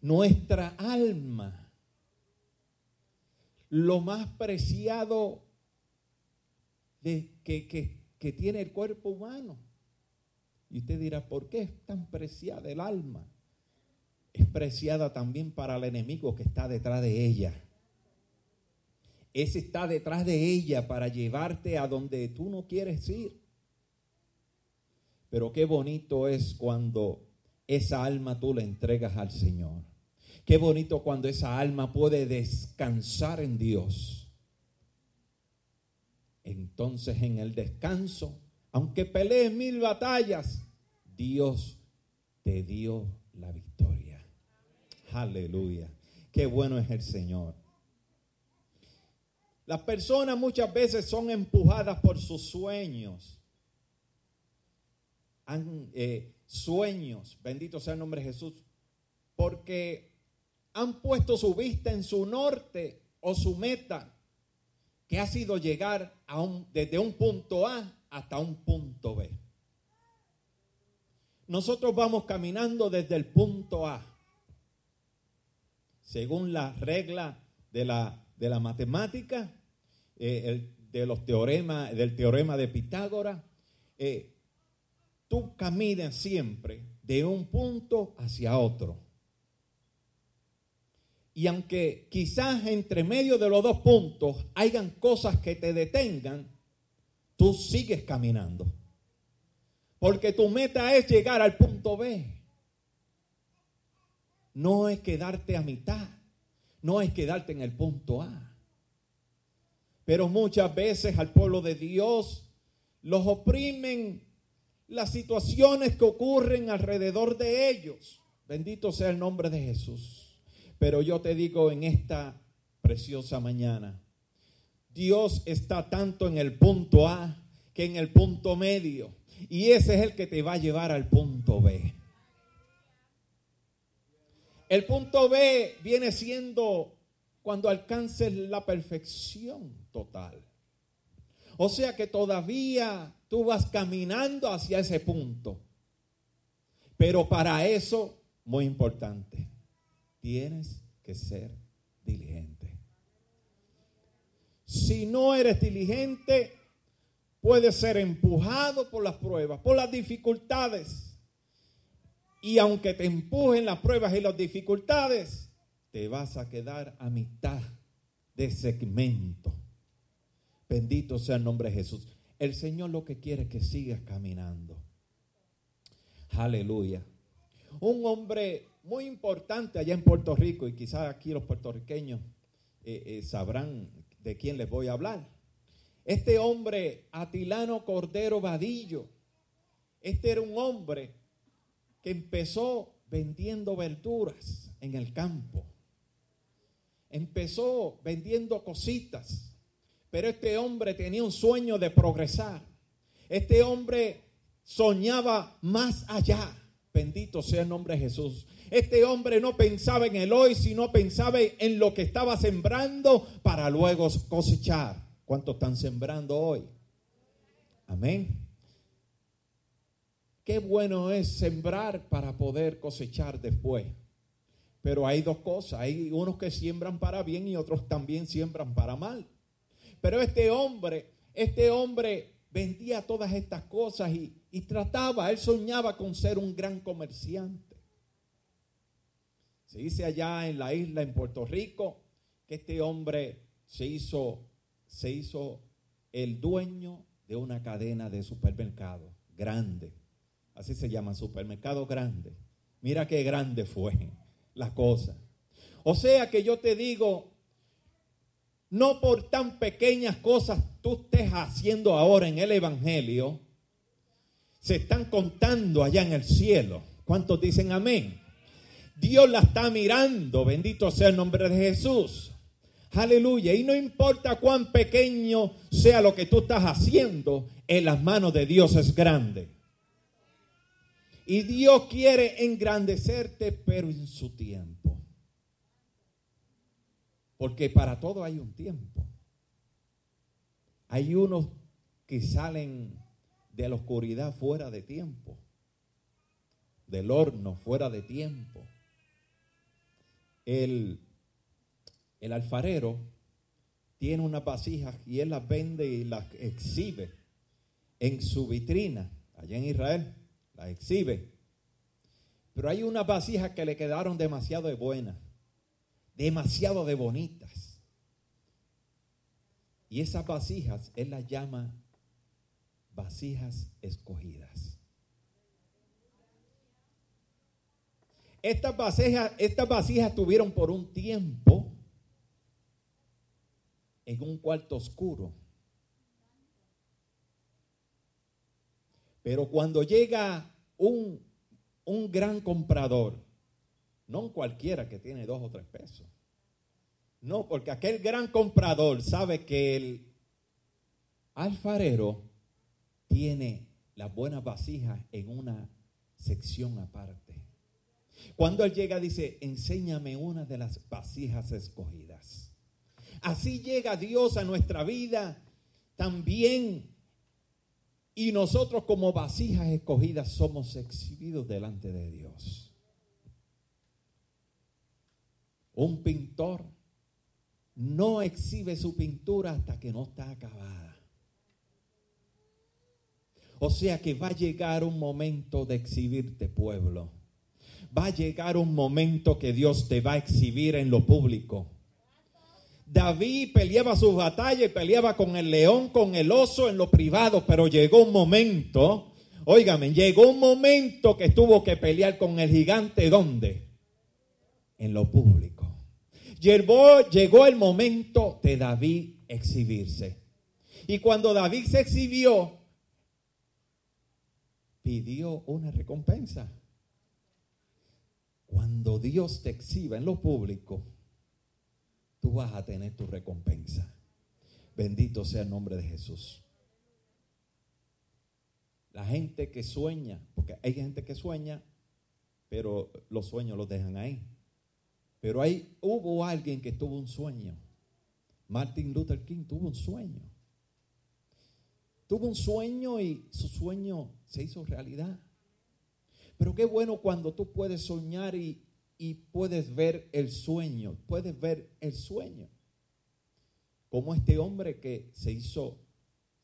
nuestra alma? Lo más preciado de, que, que- que tiene el cuerpo humano. Y usted dirá, ¿por qué es tan preciada el alma? Es preciada también para el enemigo que está detrás de ella. Ese está detrás de ella para llevarte a donde tú no quieres ir. Pero qué bonito es cuando esa alma tú la entregas al Señor. Qué bonito cuando esa alma puede descansar en Dios. Entonces en el descanso, aunque pelees mil batallas, Dios te dio la victoria. Aleluya. Qué bueno es el Señor. Las personas muchas veces son empujadas por sus sueños. Han, eh, sueños, bendito sea el nombre de Jesús, porque han puesto su vista en su norte o su meta, que ha sido llegar a un, desde un punto A hasta un punto B. Nosotros vamos caminando desde el punto A, según la regla de la, de la matemática, eh, el- de los teoremas, del teorema de Pitágoras, eh, tú caminas siempre de un punto hacia otro. Y aunque quizás entre medio de los dos puntos hayan cosas que te detengan, tú sigues caminando. Porque tu meta es llegar al punto B. No es quedarte a mitad. No es quedarte en el punto A. Pero muchas veces al pueblo de Dios los oprimen las situaciones que ocurren alrededor de ellos. Bendito sea el nombre de Jesús. Pero yo te digo en esta preciosa mañana, Dios está tanto en el punto A que en el punto medio. Y ese es el que te va a llevar al punto B. El punto B viene siendo cuando alcances la perfección total. O sea que todavía tú vas caminando hacia ese punto. Pero para eso, muy importante, tienes que ser diligente. Si no eres diligente, puedes ser empujado por las pruebas, por las dificultades. Y aunque te empujen las pruebas y las dificultades, te vas a quedar a mitad de segmento. Bendito sea el nombre de Jesús. El Señor lo que quiere es que sigas caminando. Aleluya. Un hombre muy importante allá en Puerto Rico, y quizás aquí los puertorriqueños eh, eh, sabrán de quién les voy a hablar. Este hombre, Atilano Cordero Vadillo, este era un hombre que empezó vendiendo verduras en el campo. Empezó vendiendo cositas, pero este hombre tenía un sueño de progresar. Este hombre soñaba más allá. Bendito sea el nombre de Jesús. Este hombre no pensaba en el hoy, sino pensaba en lo que estaba sembrando para luego cosechar. ¿Cuántos están sembrando hoy? Amén. Qué bueno es sembrar para poder cosechar después. Pero hay dos cosas. Hay unos que siembran para bien y otros también siembran para mal. Pero este hombre, este hombre vendía todas estas cosas y, y trataba, él soñaba con ser un gran comerciante. Se dice allá en la isla, en Puerto Rico, que este hombre se hizo, se hizo el dueño de una cadena de supermercados grande. Así se llama, supermercado grande. Mira qué grande fue la cosa. O sea que yo te digo, no por tan pequeñas cosas tú estés haciendo ahora en el Evangelio, se están contando allá en el cielo. ¿Cuántos dicen amén? Dios la está mirando, bendito sea el nombre de Jesús. Aleluya. Y no importa cuán pequeño sea lo que tú estás haciendo, en las manos de Dios es grande. Y Dios quiere engrandecerte, pero en su tiempo. Porque para todo hay un tiempo. Hay unos que salen de la oscuridad fuera de tiempo, del horno fuera de tiempo. El, alfarero tiene unas vasijas y él las vende y las exhibe en su vitrina, allá en Israel, las exhibe. Pero hay unas vasijas que le quedaron demasiado de buenas, demasiado de bonitas. Y esas vasijas él las llama vasijas escogidas. Estas vasijas, estas vasijas tuvieron por un tiempo en un cuarto oscuro. Pero cuando llega un, un gran comprador, no cualquiera que tiene dos o tres pesos, no, porque aquel gran comprador sabe que el alfarero tiene las buenas vasijas en una sección aparte. Cuando él llega dice, enséñame una de las vasijas escogidas. Así llega Dios a nuestra vida también. Y nosotros como vasijas escogidas somos exhibidos delante de Dios. Un pintor no exhibe su pintura hasta que no está acabada. O sea que va a llegar un momento de exhibirte, pueblo. Va a llegar un momento que Dios te va a exhibir en lo público. David peleaba sus batallas y peleaba con el león, con el oso en lo privado, pero llegó un momento, óigame, llegó un momento que tuvo que pelear con el gigante, ¿dónde? En lo público. Llegó, llegó el momento de David exhibirse. Y cuando David se exhibió, pidió una recompensa. Cuando Dios te exhiba en lo público, tú vas a tener tu recompensa. Bendito sea el nombre de Jesús. La gente que sueña, porque hay gente que sueña, pero los sueños los dejan ahí. Pero hay, hubo alguien que tuvo un sueño. Martin Luther King tuvo un sueño. Tuvo un sueño y su sueño se hizo realidad. Pero qué bueno cuando tú puedes soñar y, puedes ver el sueño, puedes ver el sueño. Como este hombre que se hizo,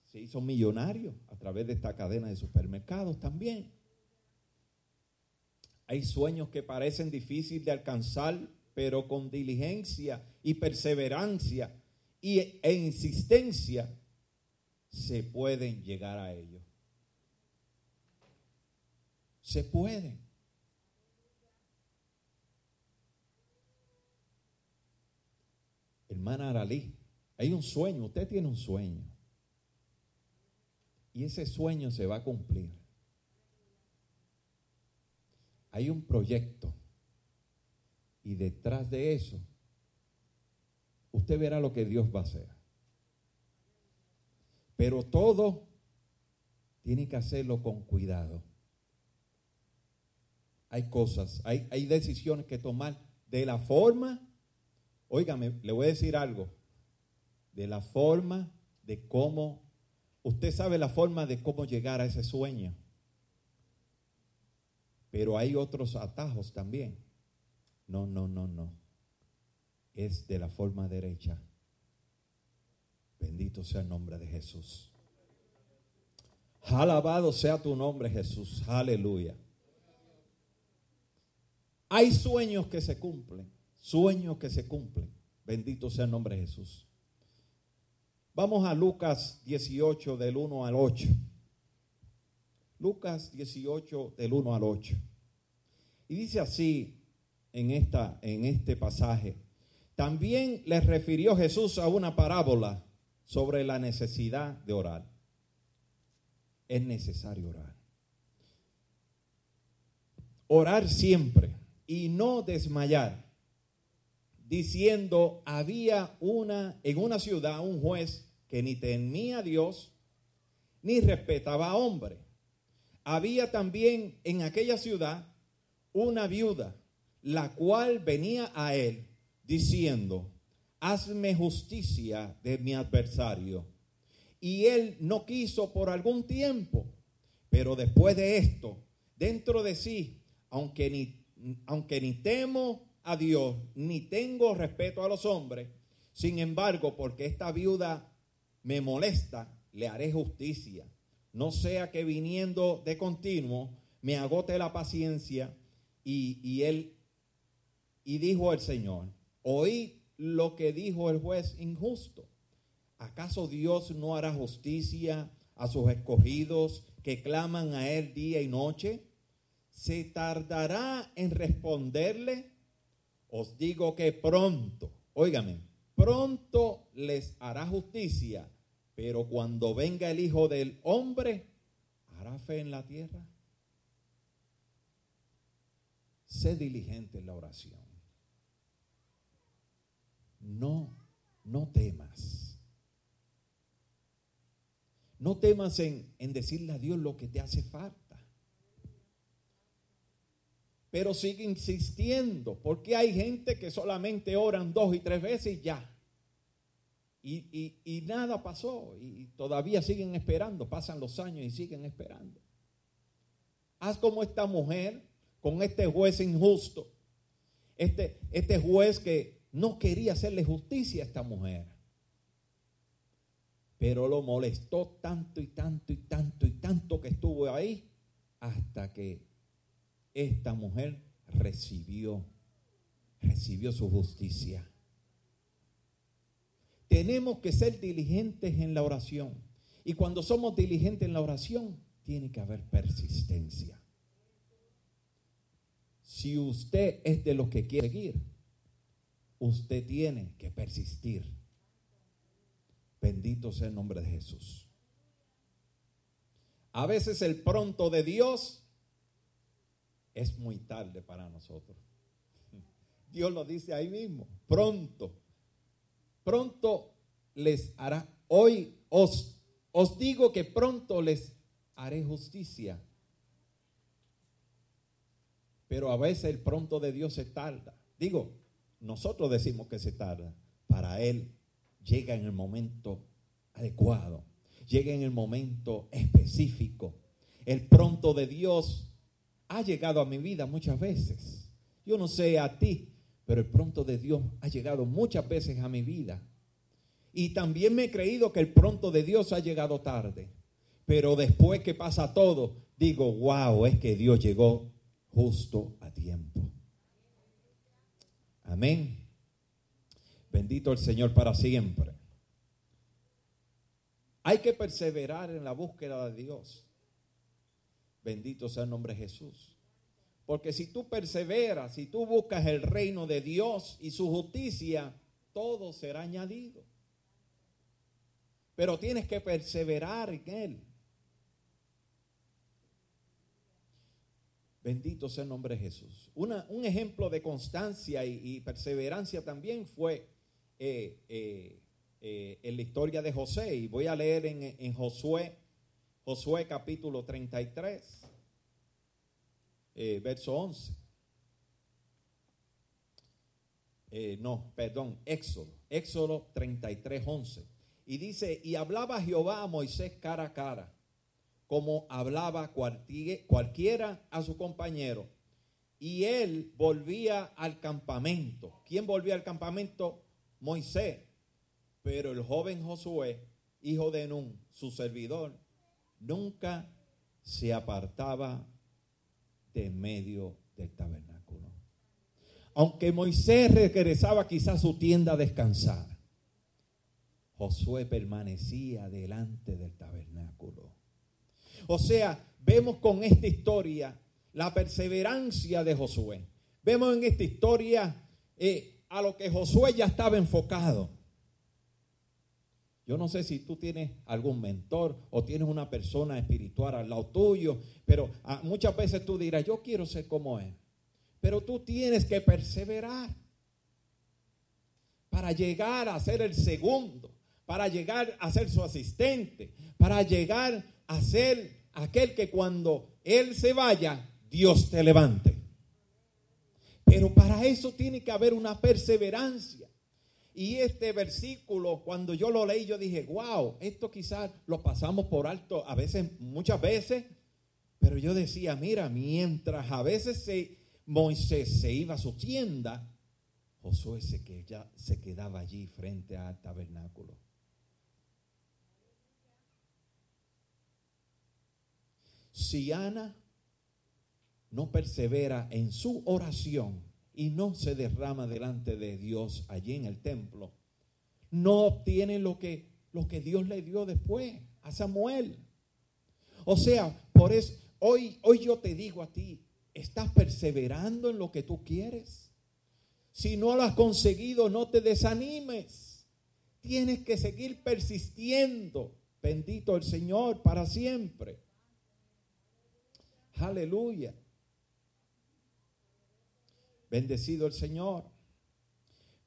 se hizo millonario a través de esta cadena de supermercados también. Hay sueños que parecen difíciles de alcanzar, pero con diligencia y perseverancia y, e insistencia se pueden llegar a ellos. Se pueden. Hermana Aralí, hay un sueño, usted tiene un sueño. Y ese sueño se va a cumplir. Hay un proyecto. Y detrás de eso, usted verá lo que Dios va a hacer. Pero todo tiene que hacerlo con cuidado. Hay cosas, hay, hay decisiones que tomar de la forma, óigame, le voy a decir algo, de la forma de cómo, usted sabe la forma de cómo llegar a ese sueño. Pero hay otros atajos también. No, no, no, no. Es de la forma derecha. Bendito sea el nombre de Jesús. Alabado sea tu nombre, Jesús. Aleluya. Hay sueños que se cumplen, sueños que se cumplen. Bendito sea el nombre de Jesús. Vamos a Lucas 18 del 1 al 8. Lucas 18 del 1 al 8. Y dice así en, esta, en este pasaje. También les refirió Jesús a una parábola sobre la necesidad de orar. Es necesario orar. Orar siempre y no desmayar, diciendo, había una en una ciudad un juez que ni temía a Dios ni respetaba a hombre. Había también en aquella ciudad una viuda, la cual venía a él diciendo, hazme justicia de mi adversario. Y él no quiso por algún tiempo, pero después de esto, dentro de sí, aunque ni, aunque ni temo a Dios, ni tengo respeto a los hombres, Sin embargo, porque esta viuda me molesta, le haré justicia. No sea que viniendo de continuo me agote la paciencia. Y, y él, y dijo el Señor, oí lo que dijo el juez injusto. ¿Acaso Dios no hará justicia a sus escogidos que claman a Él día y noche? ¿Se tardará en responderle? Os digo que pronto, óigame, pronto les hará justicia, pero cuando venga el Hijo del Hombre, ¿hará fe en la tierra? Sé diligente en la oración. No, no temas. No temas en, en decirle a Dios lo que te hace falta. Pero sigue insistiendo, porque hay gente que solamente oran dos y tres veces y ya. Y, y- nada pasó, y todavía siguen esperando, pasan los años y siguen esperando. Haz como esta mujer con este juez injusto, este, este juez que no quería hacerle justicia a esta mujer. Pero lo molestó tanto y tanto y tanto y tanto que estuvo ahí hasta que esta mujer recibió, recibió su justicia. Tenemos que ser diligentes en la oración. Y cuando somos diligentes en la oración, tiene que haber persistencia. Si usted es de los que quiere seguir, usted tiene que persistir. Bendito sea el nombre de Jesús. A veces el pronto de Dios es muy tarde para nosotros. *laughs* Dios lo dice ahí mismo, pronto. Pronto les hará, hoy os, os digo que pronto les haré justicia. Pero a veces el pronto de Dios se tarda. Digo, nosotros decimos que se tarda. Para Él llega en el momento adecuado, llega en el momento específico. El pronto de Dios ha llegado a mi vida muchas veces. Yo no sé a ti, pero el pronto de Dios ha llegado muchas veces a mi vida. Y también me he creído que el pronto de Dios ha llegado tarde. Pero después que pasa todo, digo, wow, es que Dios llegó justo a tiempo. Amén. Bendito el Señor para siempre. Hay que perseverar en la búsqueda de Dios. Bendito sea el nombre de Jesús. Porque si tú perseveras, si tú buscas el reino de Dios y su justicia, todo será añadido. Pero tienes que perseverar en Él. Bendito sea el nombre de Jesús. Un ejemplo de constancia y, perseverancia también fue eh, eh, eh, en la historia de José. Y voy a leer en Josué, Josué capítulo 33, eh, verso 11. Eh, no, perdón, Éxodo, Éxodo 33, 11. Y dice, y hablaba Jehová a Moisés cara a cara, como hablaba cualquier- cualquiera a su compañero. Y él volvía al campamento. ¿Quién volvía al campamento? Moisés. Pero el joven Josué, hijo de Nun, su servidor, nunca se apartaba de medio del tabernáculo. Aunque Moisés regresaba quizás a su tienda a descansar, Josué permanecía delante del tabernáculo. O sea, vemos con esta historia la perseverancia de Josué. Vemos en esta historia eh, a lo que Josué ya estaba enfocado. Yo no sé si tú tienes algún mentor o tienes una persona espiritual al lado tuyo, pero ah, muchas veces tú dirás, yo quiero ser como él. Pero tú tienes que perseverar para llegar a ser el segundo, para llegar a ser su asistente, para llegar a ser aquel que cuando él se vaya, Dios te levante. Pero para eso tiene que haber una perseverancia. Y este versículo, cuando yo lo leí, yo dije, wow, esto quizás lo pasamos por alto a veces, muchas veces, pero yo decía, mira, mientras a veces Moisés se iba a su tienda, Josué que ya, se quedaba allí frente al tabernáculo. Si Ana no persevera en su oración y no se derrama delante de Dios allí en el templo, no obtiene lo que, lo que Dios le dio después a Samuel. O sea, por eso hoy, hoy yo te digo a ti, ¿estás perseverando en lo que tú quieres? Si no lo has conseguido, no te desanimes. Tienes que seguir persistiendo. Bendito el Señor para siempre. Aleluya. Bendecido el Señor.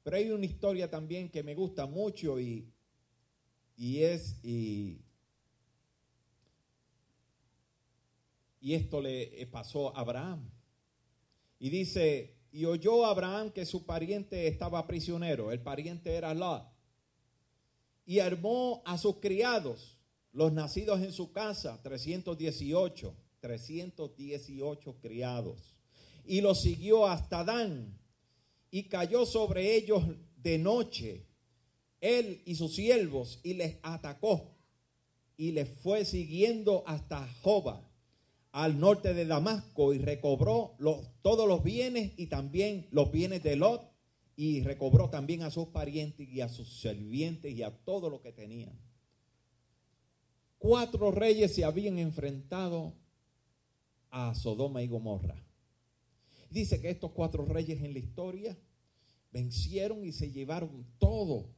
Pero hay una historia también que me gusta mucho y, y es, y, esto le pasó a Abraham. Y dice, y oyó Abraham que su pariente estaba prisionero, el pariente era Lot, y armó a sus criados, los nacidos en su casa, 318, 318 criados, y los siguió hasta Dan, y cayó sobre ellos de noche, él y sus siervos, y les atacó, y les fue siguiendo hasta Joba, al norte de Damasco, y recobró los, todos los bienes y también los bienes de Lot, y recobró también a sus parientes y a sus sirvientes y a todo lo que tenían. Cuatro reyes se habían enfrentado a Sodoma y Gomorra. Dice que estos cuatro reyes en la historia vencieron y se llevaron todo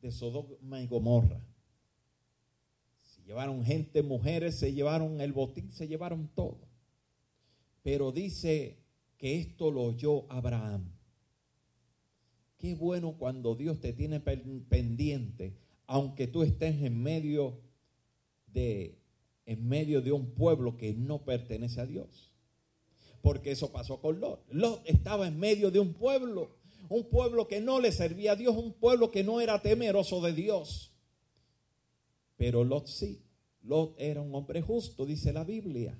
de Sodoma y Gomorra. Se llevaron gente, mujeres, se llevaron el botín, se llevaron todo. Pero dice que esto lo oyó Abraham. Qué bueno cuando Dios te tiene pendiente, aunque tú estés en medio de en medio de un pueblo que no pertenece a Dios porque eso pasó con Lot. Lot estaba en medio de un pueblo, un pueblo que no le servía a Dios, un pueblo que no era temeroso de Dios. Pero Lot sí, Lot era un hombre justo, dice la Biblia.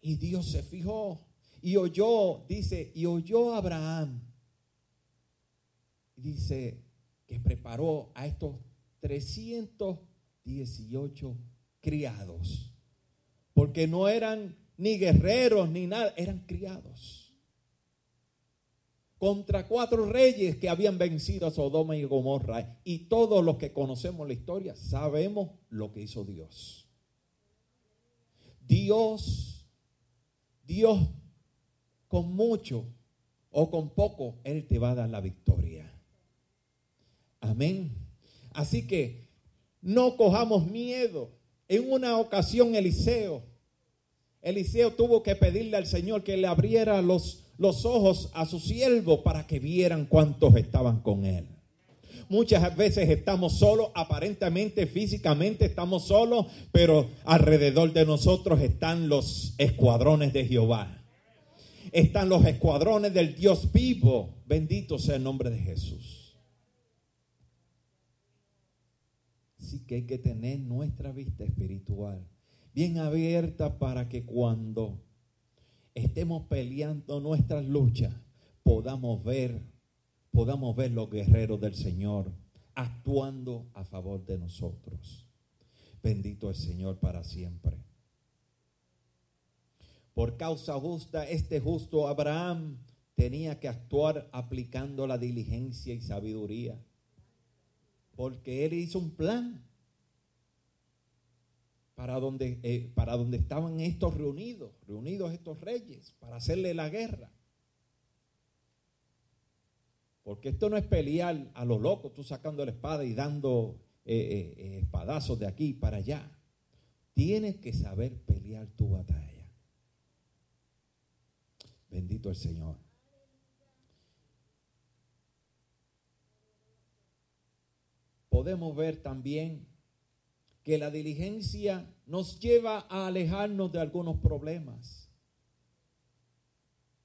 Y Dios se fijó y oyó, dice, y oyó a Abraham. Dice que preparó a estos 318 criados, porque no eran ni guerreros, ni nada, eran criados. Contra cuatro reyes que habían vencido a Sodoma y Gomorra. Y todos los que conocemos la historia sabemos lo que hizo Dios. Dios, Dios con mucho o con poco, Él te va a dar la victoria. Amén. Así que no cojamos miedo. En una ocasión Eliseo Eliseo tuvo que pedirle al Señor que le abriera los, los ojos a su siervo para que vieran cuántos estaban con él. Muchas veces estamos solos, aparentemente, físicamente estamos solos, pero alrededor de nosotros están los escuadrones de Jehová. Están los escuadrones del Dios vivo. Bendito sea el nombre de Jesús. Así que hay que tener nuestra vista espiritual bien abierta para que cuando estemos peleando nuestras luchas podamos ver, podamos ver los guerreros del Señor actuando a favor de nosotros. Bendito el Señor para siempre. Por causa justa, este justo Abraham tenía que actuar aplicando la diligencia y sabiduría. Porque él hizo un plan para donde, eh, para donde estaban estos reunidos, reunidos estos reyes, para hacerle la guerra. Porque esto no es pelear a los locos, tú sacando la espada y dando eh, eh, espadazos de aquí para allá. Tienes que saber pelear tu batalla. Bendito el Señor. Podemos ver también que la diligencia nos lleva a alejarnos de algunos problemas.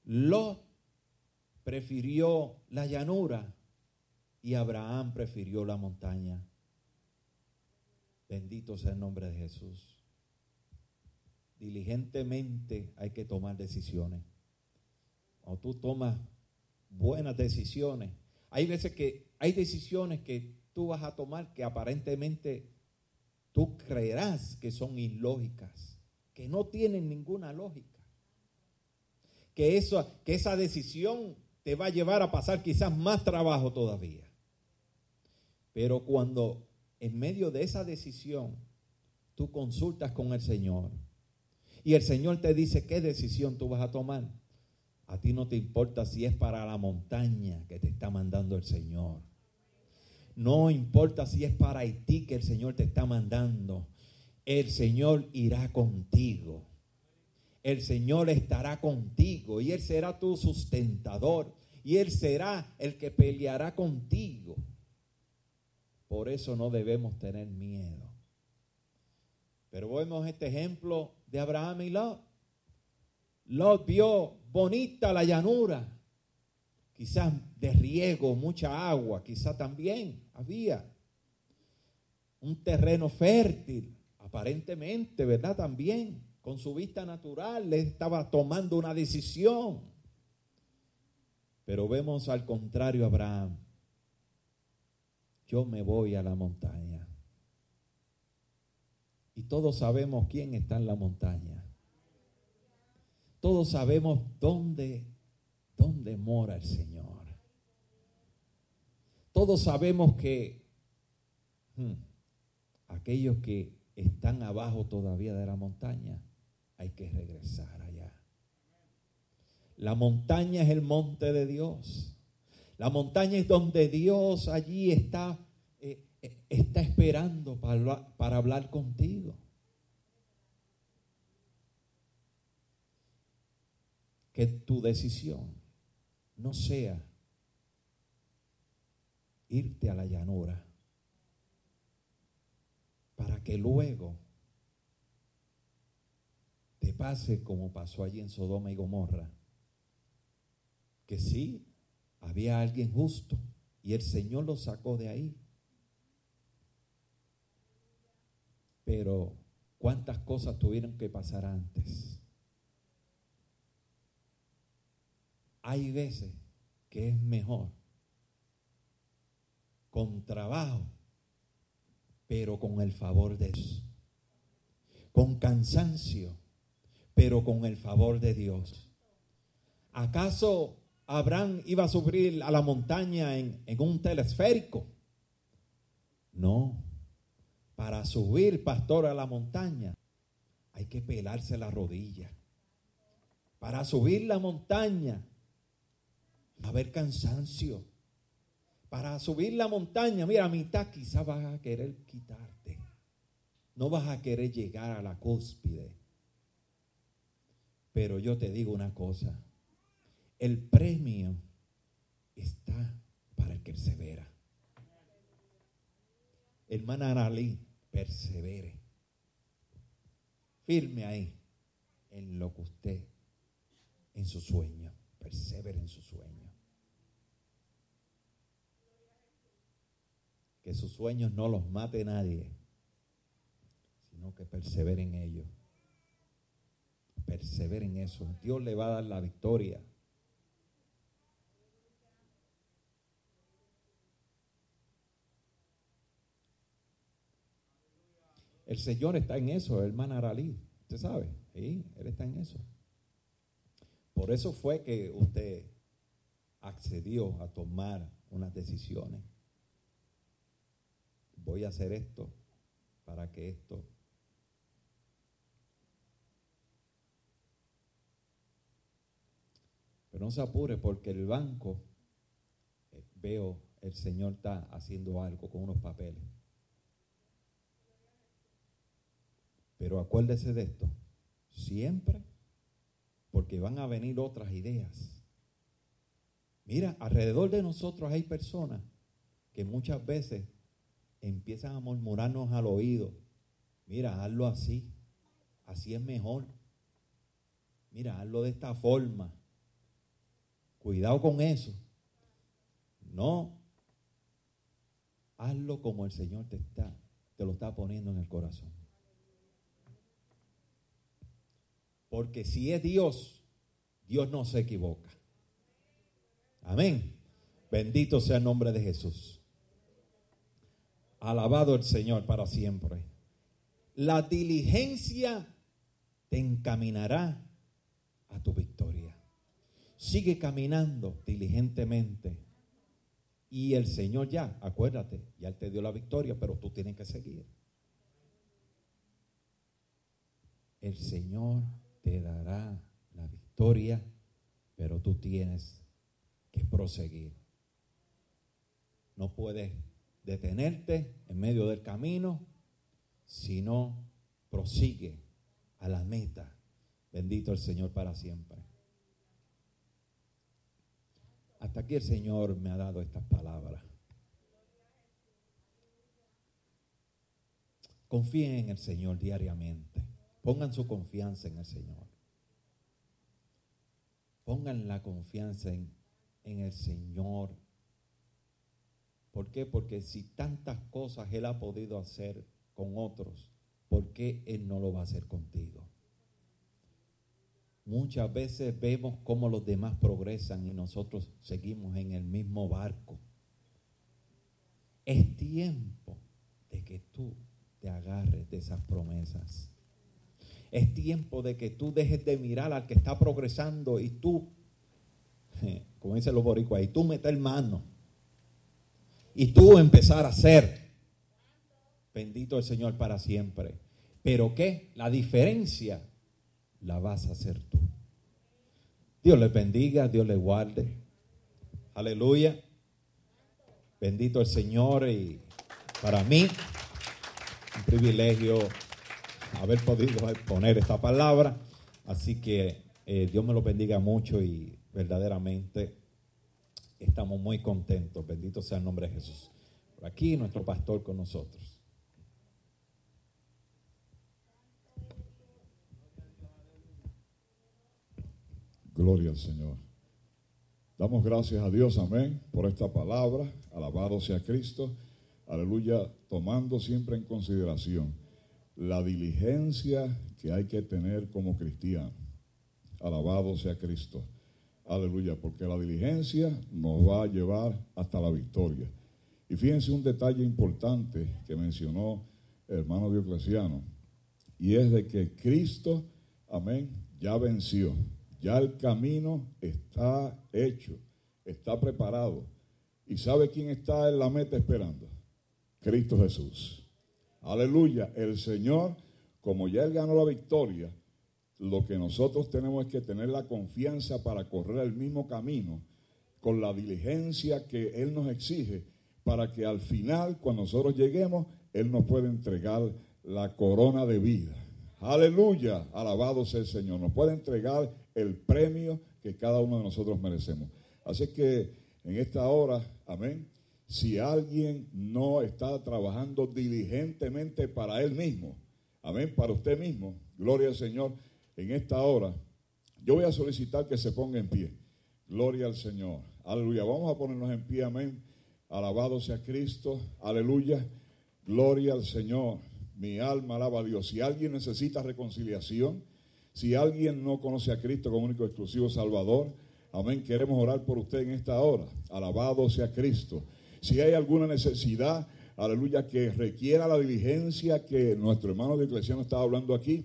Lot prefirió la llanura y Abraham prefirió la montaña. Bendito sea el nombre de Jesús. Diligentemente hay que tomar decisiones. O tú tomas buenas decisiones. Hay veces que hay decisiones que tú vas a tomar que aparentemente tú creerás que son ilógicas, que no tienen ninguna lógica. Que, eso, que esa decisión te va a llevar a pasar quizás más trabajo todavía. Pero cuando en medio de esa decisión tú consultas con el Señor y el Señor te dice qué decisión tú vas a tomar, a ti no te importa si es para la montaña que te está mandando el Señor. No importa si es para Haití que el Señor te está mandando. El Señor irá contigo. El Señor estará contigo y Él será tu sustentador y Él será el que peleará contigo. Por eso no debemos tener miedo. Pero vemos este ejemplo de Abraham y Lot. Lot vio bonita la llanura, quizás de riego, mucha agua, quizás también había un terreno fértil, aparentemente, ¿verdad? También, con su vista natural, le estaba tomando una decisión. Pero vemos al contrario Abraham. Yo me voy a la montaña. Y todos sabemos quién está en la montaña. Todos sabemos dónde, dónde mora el Señor. Todos sabemos que hmm, aquellos que están abajo todavía de la montaña, hay que regresar allá. La montaña es el monte de Dios. La montaña es donde Dios allí está, eh, eh, está esperando para, para hablar contigo. Que tu decisión no sea irte a la llanura para que luego te pase como pasó allí en Sodoma y Gomorra, que sí, había alguien justo y el Señor lo sacó de ahí. Pero cuántas cosas tuvieron que pasar antes. Hay veces que es mejor con trabajo, pero con el favor de Dios. Con cansancio, pero con el favor de Dios. ¿Acaso Abraham iba a subir a la montaña en, un telesférico? No. Para subir, pastor, a la montaña, hay que pelarse la rodilla. Para subir la montaña, va a haber cansancio. Para subir la montaña, mira, a mitad quizás vas a querer quitarte. No vas a querer llegar a la cúspide. Pero yo te digo una cosa, el premio está para el que persevera. Hermana Aralí, persevere. Firme ahí en lo que usted, en su sueño, persevere en su sueño. Que sus sueños no los mate nadie, sino que persevere en ellos. Persevere en eso. Dios le va a dar la victoria. El Señor está en eso, hermana Aralí. Usted sabe, sí, Él está en eso. Por eso fue que usted accedió a tomar unas decisiones. Voy a hacer esto para que esto Pero no se apure porque el banco, eh, veo, el Señor está haciendo algo con unos papeles. Pero acuérdese de esto, siempre, porque van a venir otras ideas. Mira, alrededor de nosotros hay personas que muchas veces empiezan a murmurarnos al oído. Mira, hazlo así, así es mejor. Mira, hazlo de esta forma. Cuidado con eso. No. Hazlo como el Señor te está, te lo está poniendo en el corazón. Porque si es Dios, Dios no se equivoca. Amén. Bendito sea el nombre de Jesús. Alabado el Señor para siempre. La diligencia te encaminará a tu victoria. Sigue caminando diligentemente. Y el Señor ya, acuérdate, ya te dio la victoria, pero tú tienes que seguir. El Señor te dará la victoria, pero tú tienes que proseguir. No puedes detenerte en medio del camino, sino prosigue a la meta. Bendito el Señor para siempre. Hasta aquí el Señor me ha dado estas palabras. Confíen en el Señor diariamente. Pongan su confianza en el Señor. Pongan la confianza en, en el Señor. ¿Por qué? Porque si tantas cosas Él ha podido hacer con otros, ¿por qué Él no lo va a hacer contigo? Muchas veces vemos cómo los demás progresan y nosotros seguimos en el mismo barco. Es tiempo de que tú te agarres de esas promesas. Es tiempo de que tú dejes de mirar al que está progresando y tú, *laughs* como dicen los boricuas, y tú meter mano. Y tú empezar a hacer. Bendito el Señor para siempre. Pero ¿qué? La diferencia la vas a hacer tú. Dios les bendiga, Dios les guarde. Aleluya. Bendito el Señor y para mí un privilegio haber podido exponer esta palabra. Así que eh, Dios me lo bendiga mucho y verdaderamente estamos muy contentos. Bendito sea el nombre de Jesús. Por aquí nuestro pastor con nosotros. Gloria al Señor. Damos gracias a Dios, amén, por esta palabra. Alabado sea Cristo. Aleluya, tomando siempre en consideración la diligencia que hay que tener como cristiano. Alabado sea Cristo. Aleluya, porque la diligencia nos va a llevar hasta la victoria. Y fíjense un detalle importante que mencionó el hermano Diocleciano, y es de que Cristo, amén, ya venció. Ya el camino está hecho, está preparado. ¿Y sabe quién está en la meta esperando? Cristo Jesús. Aleluya. El Señor, como ya Él ganó la victoria, lo que nosotros tenemos es que tener la confianza para correr el mismo camino con la diligencia que Él nos exige para que al final, cuando nosotros lleguemos, Él nos pueda entregar la corona de vida. Aleluya, alabado sea el Señor. Nos puede entregar el premio que cada uno de nosotros merecemos. Así que en esta hora, amén, si alguien no está trabajando diligentemente para él mismo, amén, para usted mismo, gloria al Señor, en esta hora, yo voy a solicitar que se ponga en pie. Gloria al Señor. Aleluya. Vamos a ponernos en pie, amén. Alabado sea Cristo. Aleluya. Gloria al Señor. Mi alma alaba a Dios. Si alguien necesita reconciliación, si alguien no conoce a Cristo como único exclusivo Salvador, amén, queremos orar por usted en esta hora. Alabado sea Cristo. Si hay alguna necesidad, aleluya, que requiera la diligencia que nuestro hermano de Eclesiano estaba hablando aquí,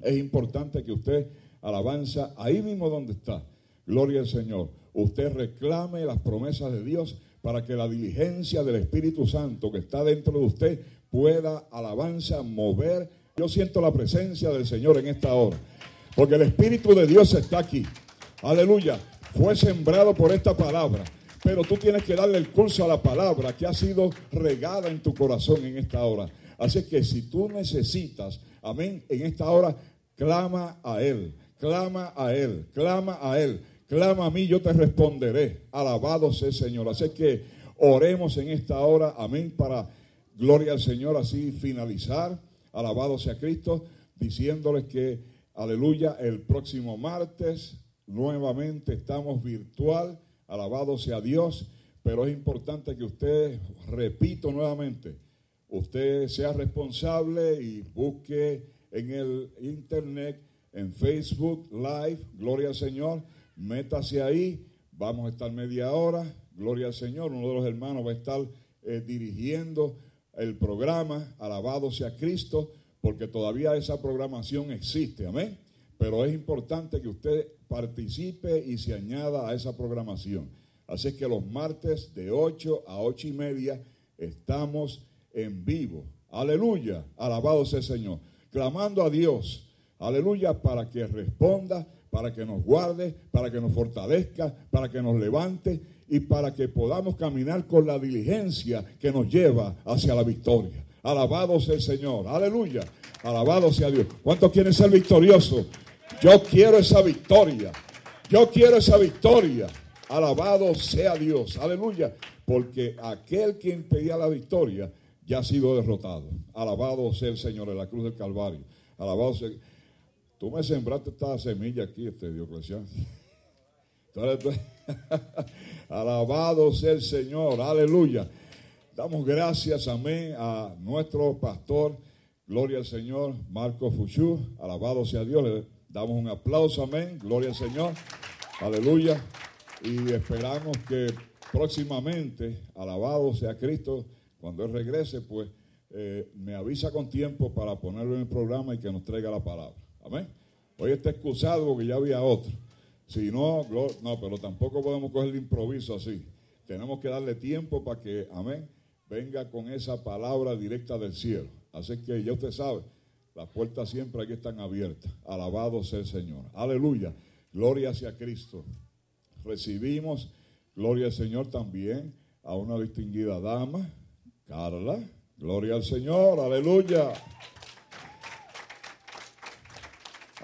es importante que usted alabanza ahí mismo donde está. Gloria al Señor. Usted reclame las promesas de Dios para que la diligencia del Espíritu Santo que está dentro de usted pueda alabanza mover. Yo siento la presencia del Señor en esta hora. Porque el Espíritu de Dios está aquí. Aleluya. Fue sembrado por esta palabra. Pero tú tienes que darle el curso a la palabra que ha sido regada en tu corazón en esta hora. Así que si tú necesitas, amén, en esta hora, clama a Él, clama a Él, clama a Él, clama a mí, yo te responderé. Alabado sea el Señor. Así que oremos en esta hora, amén, para gloria al Señor, así finalizar. Alabado sea Cristo, diciéndoles que, aleluya, el próximo martes nuevamente estamos virtual. Alabado sea Dios, pero es importante que usted, repito nuevamente, usted sea responsable y busque en el internet, en Facebook Live, gloria al Señor, métase ahí, Vamos a estar media hora, gloria al Señor. Uno de los hermanos va a estar eh, dirigiendo el programa, alabado sea Cristo, porque todavía esa programación existe, amén. Pero es importante que usted participe y se añada a esa programación. Así que los martes de 8 a 8 y media estamos en vivo. Aleluya, alabado sea el Señor. Clamando a Dios, aleluya, para que responda, para que nos guarde, para que nos fortalezca, para que nos levante y para que podamos caminar con la diligencia que nos lleva hacia la victoria. Alabado sea el Señor, aleluya, alabado sea Dios. ¿Cuántos quieren ser victoriosos? Yo quiero esa victoria, yo quiero esa victoria. Alabado sea Dios, aleluya, porque aquel que impedía la victoria ya ha sido derrotado. Alabado sea el Señor en la cruz del Calvario. Alabado sea. Tú me sembraste esta semilla aquí, este Diocleciano. *laughs* *laughs* Alabado sea el Señor, aleluya. Damos gracias, amén, a nuestro pastor, gloria al Señor, Marco Fuchú. Alabado sea Dios, le damos un aplauso, amén, gloria al Señor, aleluya. Y esperamos que próximamente, alabado sea Cristo, cuando Él regrese, pues eh, me avisa con tiempo para ponerlo en el programa y que nos traiga la palabra. Amén. Hoy está excusado porque ya había otro. Si no, no, pero tampoco podemos coger el improviso así. Tenemos que darle tiempo para que, amén, venga con esa palabra directa del cielo. Así que ya usted sabe, las puertas siempre aquí están abiertas. Alabado sea el Señor. Aleluya. Gloria sea Cristo. Recibimos, gloria al Señor también, a una distinguida dama, Carla. Gloria al Señor. Aleluya.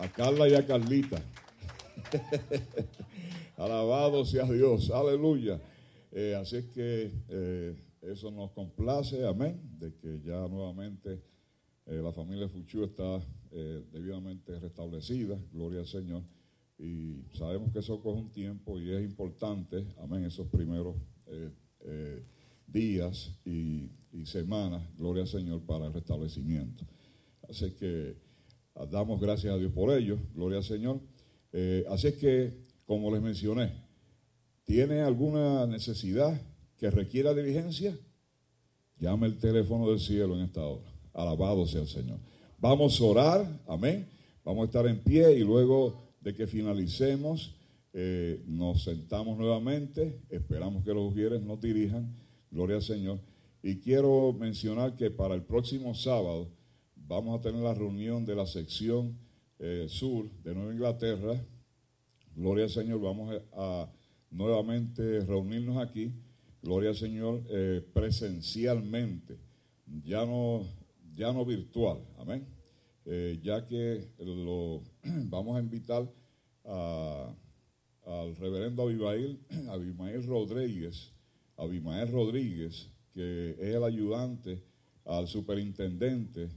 A Carla y a Carlita. *laughs* Alabado sea Dios, aleluya. Eh, así es que eh, eso nos complace, amén, de que ya nuevamente eh, la familia Fuchu está debidamente restablecida, gloria al Señor. Y sabemos que eso coge un tiempo y es importante, amén, esos primeros días y, semanas, gloria al Señor, para el restablecimiento. Así que ah, damos gracias a Dios por ello, gloria al Señor. Eh, así es que, como les mencioné, ¿tiene alguna necesidad que requiera diligencia? Llame el teléfono del cielo en esta hora. Alabado sea el Señor. Vamos a orar, amén. Vamos a estar en pie y luego de que finalicemos, eh, nos sentamos nuevamente. Esperamos que los ujieres nos dirijan. Gloria al Señor. Y quiero mencionar que para el próximo sábado vamos a tener la reunión de la sección eh, sur de Nueva Inglaterra. Gloria al Señor, vamos a, nuevamente reunirnos aquí. Gloria al Señor eh, presencialmente, ya no, ya no virtual. Amén. Eh, ya que lo *clears throat* vamos a invitar a- al reverendo Abimael, *clears throat* Abimael Rodríguez, Abimael Rodríguez, que es el ayudante al superintendente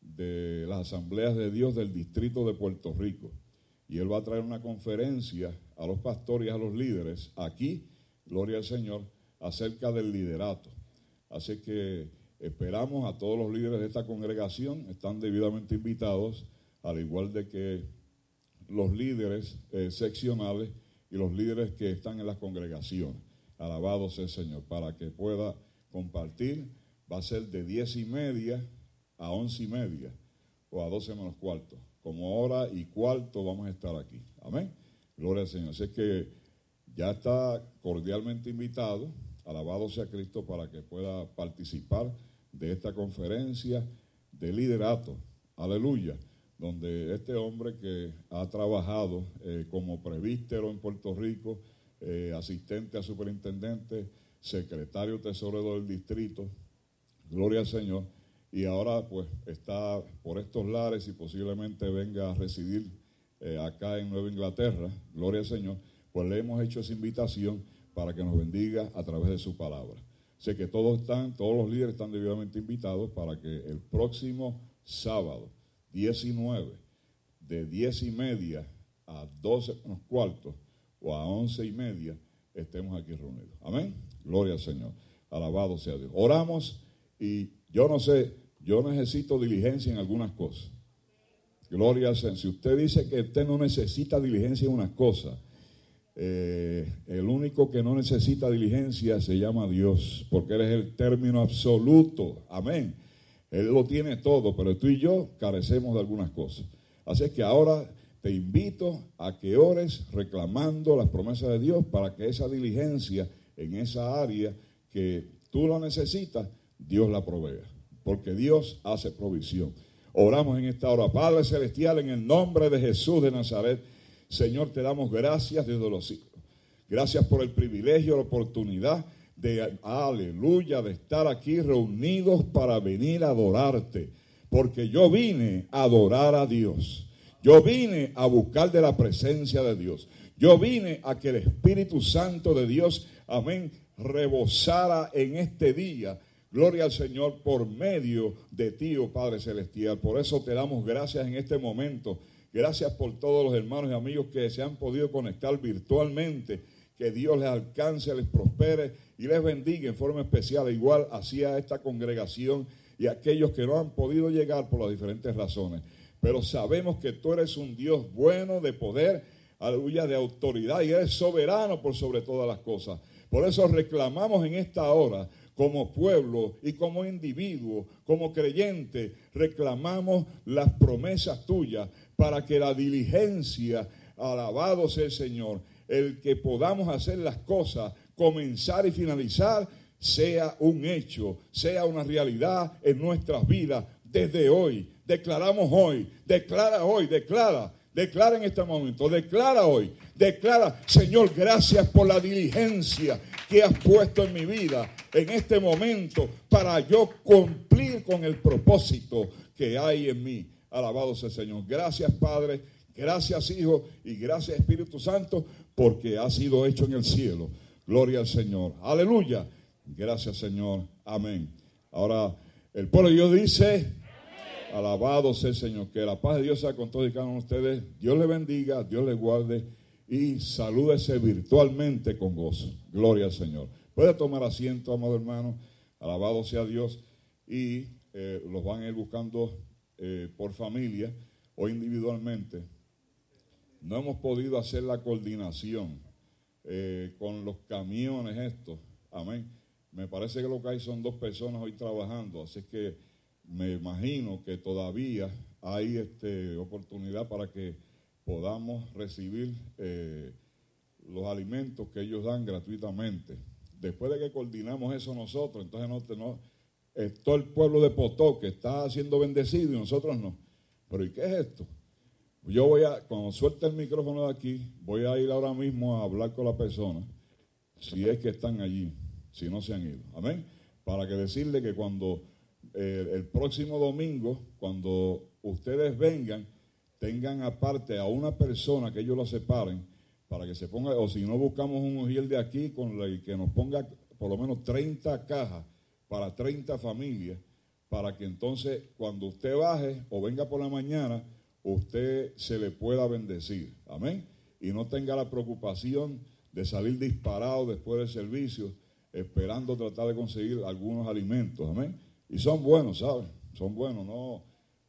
de las asambleas de Dios del distrito de Puerto Rico. Y él va a traer una conferencia a los pastores y a los líderes aquí, gloria al Señor, acerca del liderato. Así que esperamos a todos los líderes de esta congregación, están debidamente invitados, al igual de que los líderes eh, seccionales y los líderes que están en las congregaciones. Alabado sea el Señor, para que pueda compartir. Va a ser de diez y media a once y media o a doce menos cuarto. Como hora y cuarto vamos a estar aquí. Amén. Gloria al Señor. Así es que ya está cordialmente invitado, alabado sea Cristo, para que pueda participar de esta conferencia de liderato. Aleluya. Donde este hombre que ha trabajado eh, como prevístero en Puerto Rico, eh, asistente a superintendente, secretario tesorero del distrito, gloria al Señor, y ahora pues está por estos lares y posiblemente venga a residir eh, acá en Nueva Inglaterra, gloria al Señor, pues le hemos hecho esa invitación para que nos bendiga a través de su palabra. Sé que todos están, todos los líderes están debidamente invitados para que el próximo sábado, 19, de 10 y media a 12 menos cuartos o a 11 y media, estemos aquí reunidos. Amén. Gloria al Señor. Alabado sea Dios. Oramos y yo no sé, yo necesito diligencia en algunas cosas. Gloria al Señor. Si usted dice que usted no necesita diligencia en unas cosas, eh, el único que no necesita diligencia se llama Dios, porque Él es el término absoluto. Amén. Él lo tiene todo, pero tú y yo carecemos de algunas cosas. Así es que ahora te invito a que ores reclamando las promesas de Dios para que esa diligencia en esa área que tú la necesitas, Dios la provea. Porque Dios hace provisión. Oramos en esta hora. Padre Celestial, en el nombre de Jesús de Nazaret, Señor, te damos gracias desde los siglos. Gracias por el privilegio, la oportunidad de, aleluya, de estar aquí reunidos para venir a adorarte. Porque yo vine a adorar a Dios. Yo vine a buscar de la presencia de Dios. Yo vine a que el Espíritu Santo de Dios, amén, rebosara en este día. Gloria al Señor por medio de ti, oh Padre Celestial. Por eso te damos gracias en este momento. Gracias por todos los hermanos y amigos que se han podido conectar virtualmente. Que Dios les alcance, les prospere y les bendiga en forma especial. Igual hacia esta congregación y aquellos que no han podido llegar por las diferentes razones. Pero sabemos que tú eres un Dios bueno de poder, aleluya, de autoridad y eres soberano por sobre todas las cosas. Por eso reclamamos en esta hora como pueblo y como individuo, como creyente, reclamamos las promesas tuyas para que la diligencia, alabado sea el Señor, el que podamos hacer las cosas, comenzar y finalizar, sea un hecho, sea una realidad en nuestras vidas desde hoy. Declaramos hoy, declara hoy, declara, declara en este momento, declara hoy, declara, Señor, gracias por la diligencia que has puesto en mi vida en este momento para yo cumplir con el propósito que hay en mí. Alabado sea el Señor. Gracias, Padre. Gracias, Hijo. Y gracias, Espíritu Santo, porque ha sido hecho en el cielo. Gloria al Señor. Aleluya. Gracias, Señor. Amén. Ahora, el pueblo de Dios dice, alabado sea el Señor. Que la paz de Dios sea con todos y cada uno de ustedes. Dios le bendiga, Dios le guarde y salúdese virtualmente con gozo. Gloria al Señor. Puede tomar asiento, amado hermano. Alabado sea Dios. Y eh, los van a ir buscando eh, por familia o individualmente. No hemos podido hacer la coordinación eh, con los camiones estos. Amén. Me parece que lo que hay son dos personas hoy trabajando, así que me imagino que todavía hay este, oportunidad para que podamos recibir eh, los alimentos que ellos dan gratuitamente. Después de que coordinamos eso nosotros, entonces no, no todo el pueblo de Potó que está siendo bendecido y nosotros no. Pero ¿y qué es esto? Yo voy a, cuando suelte el micrófono de aquí, voy a ir ahora mismo a hablar con la persona, si es que están allí, si no se han ido. Amén. Para que decirle que cuando eh, el próximo domingo, cuando ustedes vengan, tengan aparte a una persona que ellos la separen para que se ponga, o si no buscamos un ojiel de aquí con la, que nos ponga por lo menos 30 cajas para 30 familias, para que entonces cuando usted baje o venga por la mañana, usted se le pueda bendecir. Amén. Y no tenga la preocupación de salir disparado después del servicio, esperando tratar de conseguir algunos alimentos. Amén. Y son buenos, ¿sabes? Son buenos, no,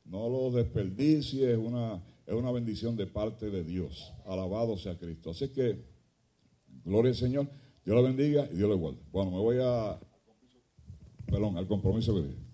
no los desperdicies, es una, es una bendición de parte de Dios. Alabado sea Cristo. Así que, gloria al Señor, Dios lo bendiga y Dios le guarde. Bueno, me voy a, perdón, al compromiso que dije.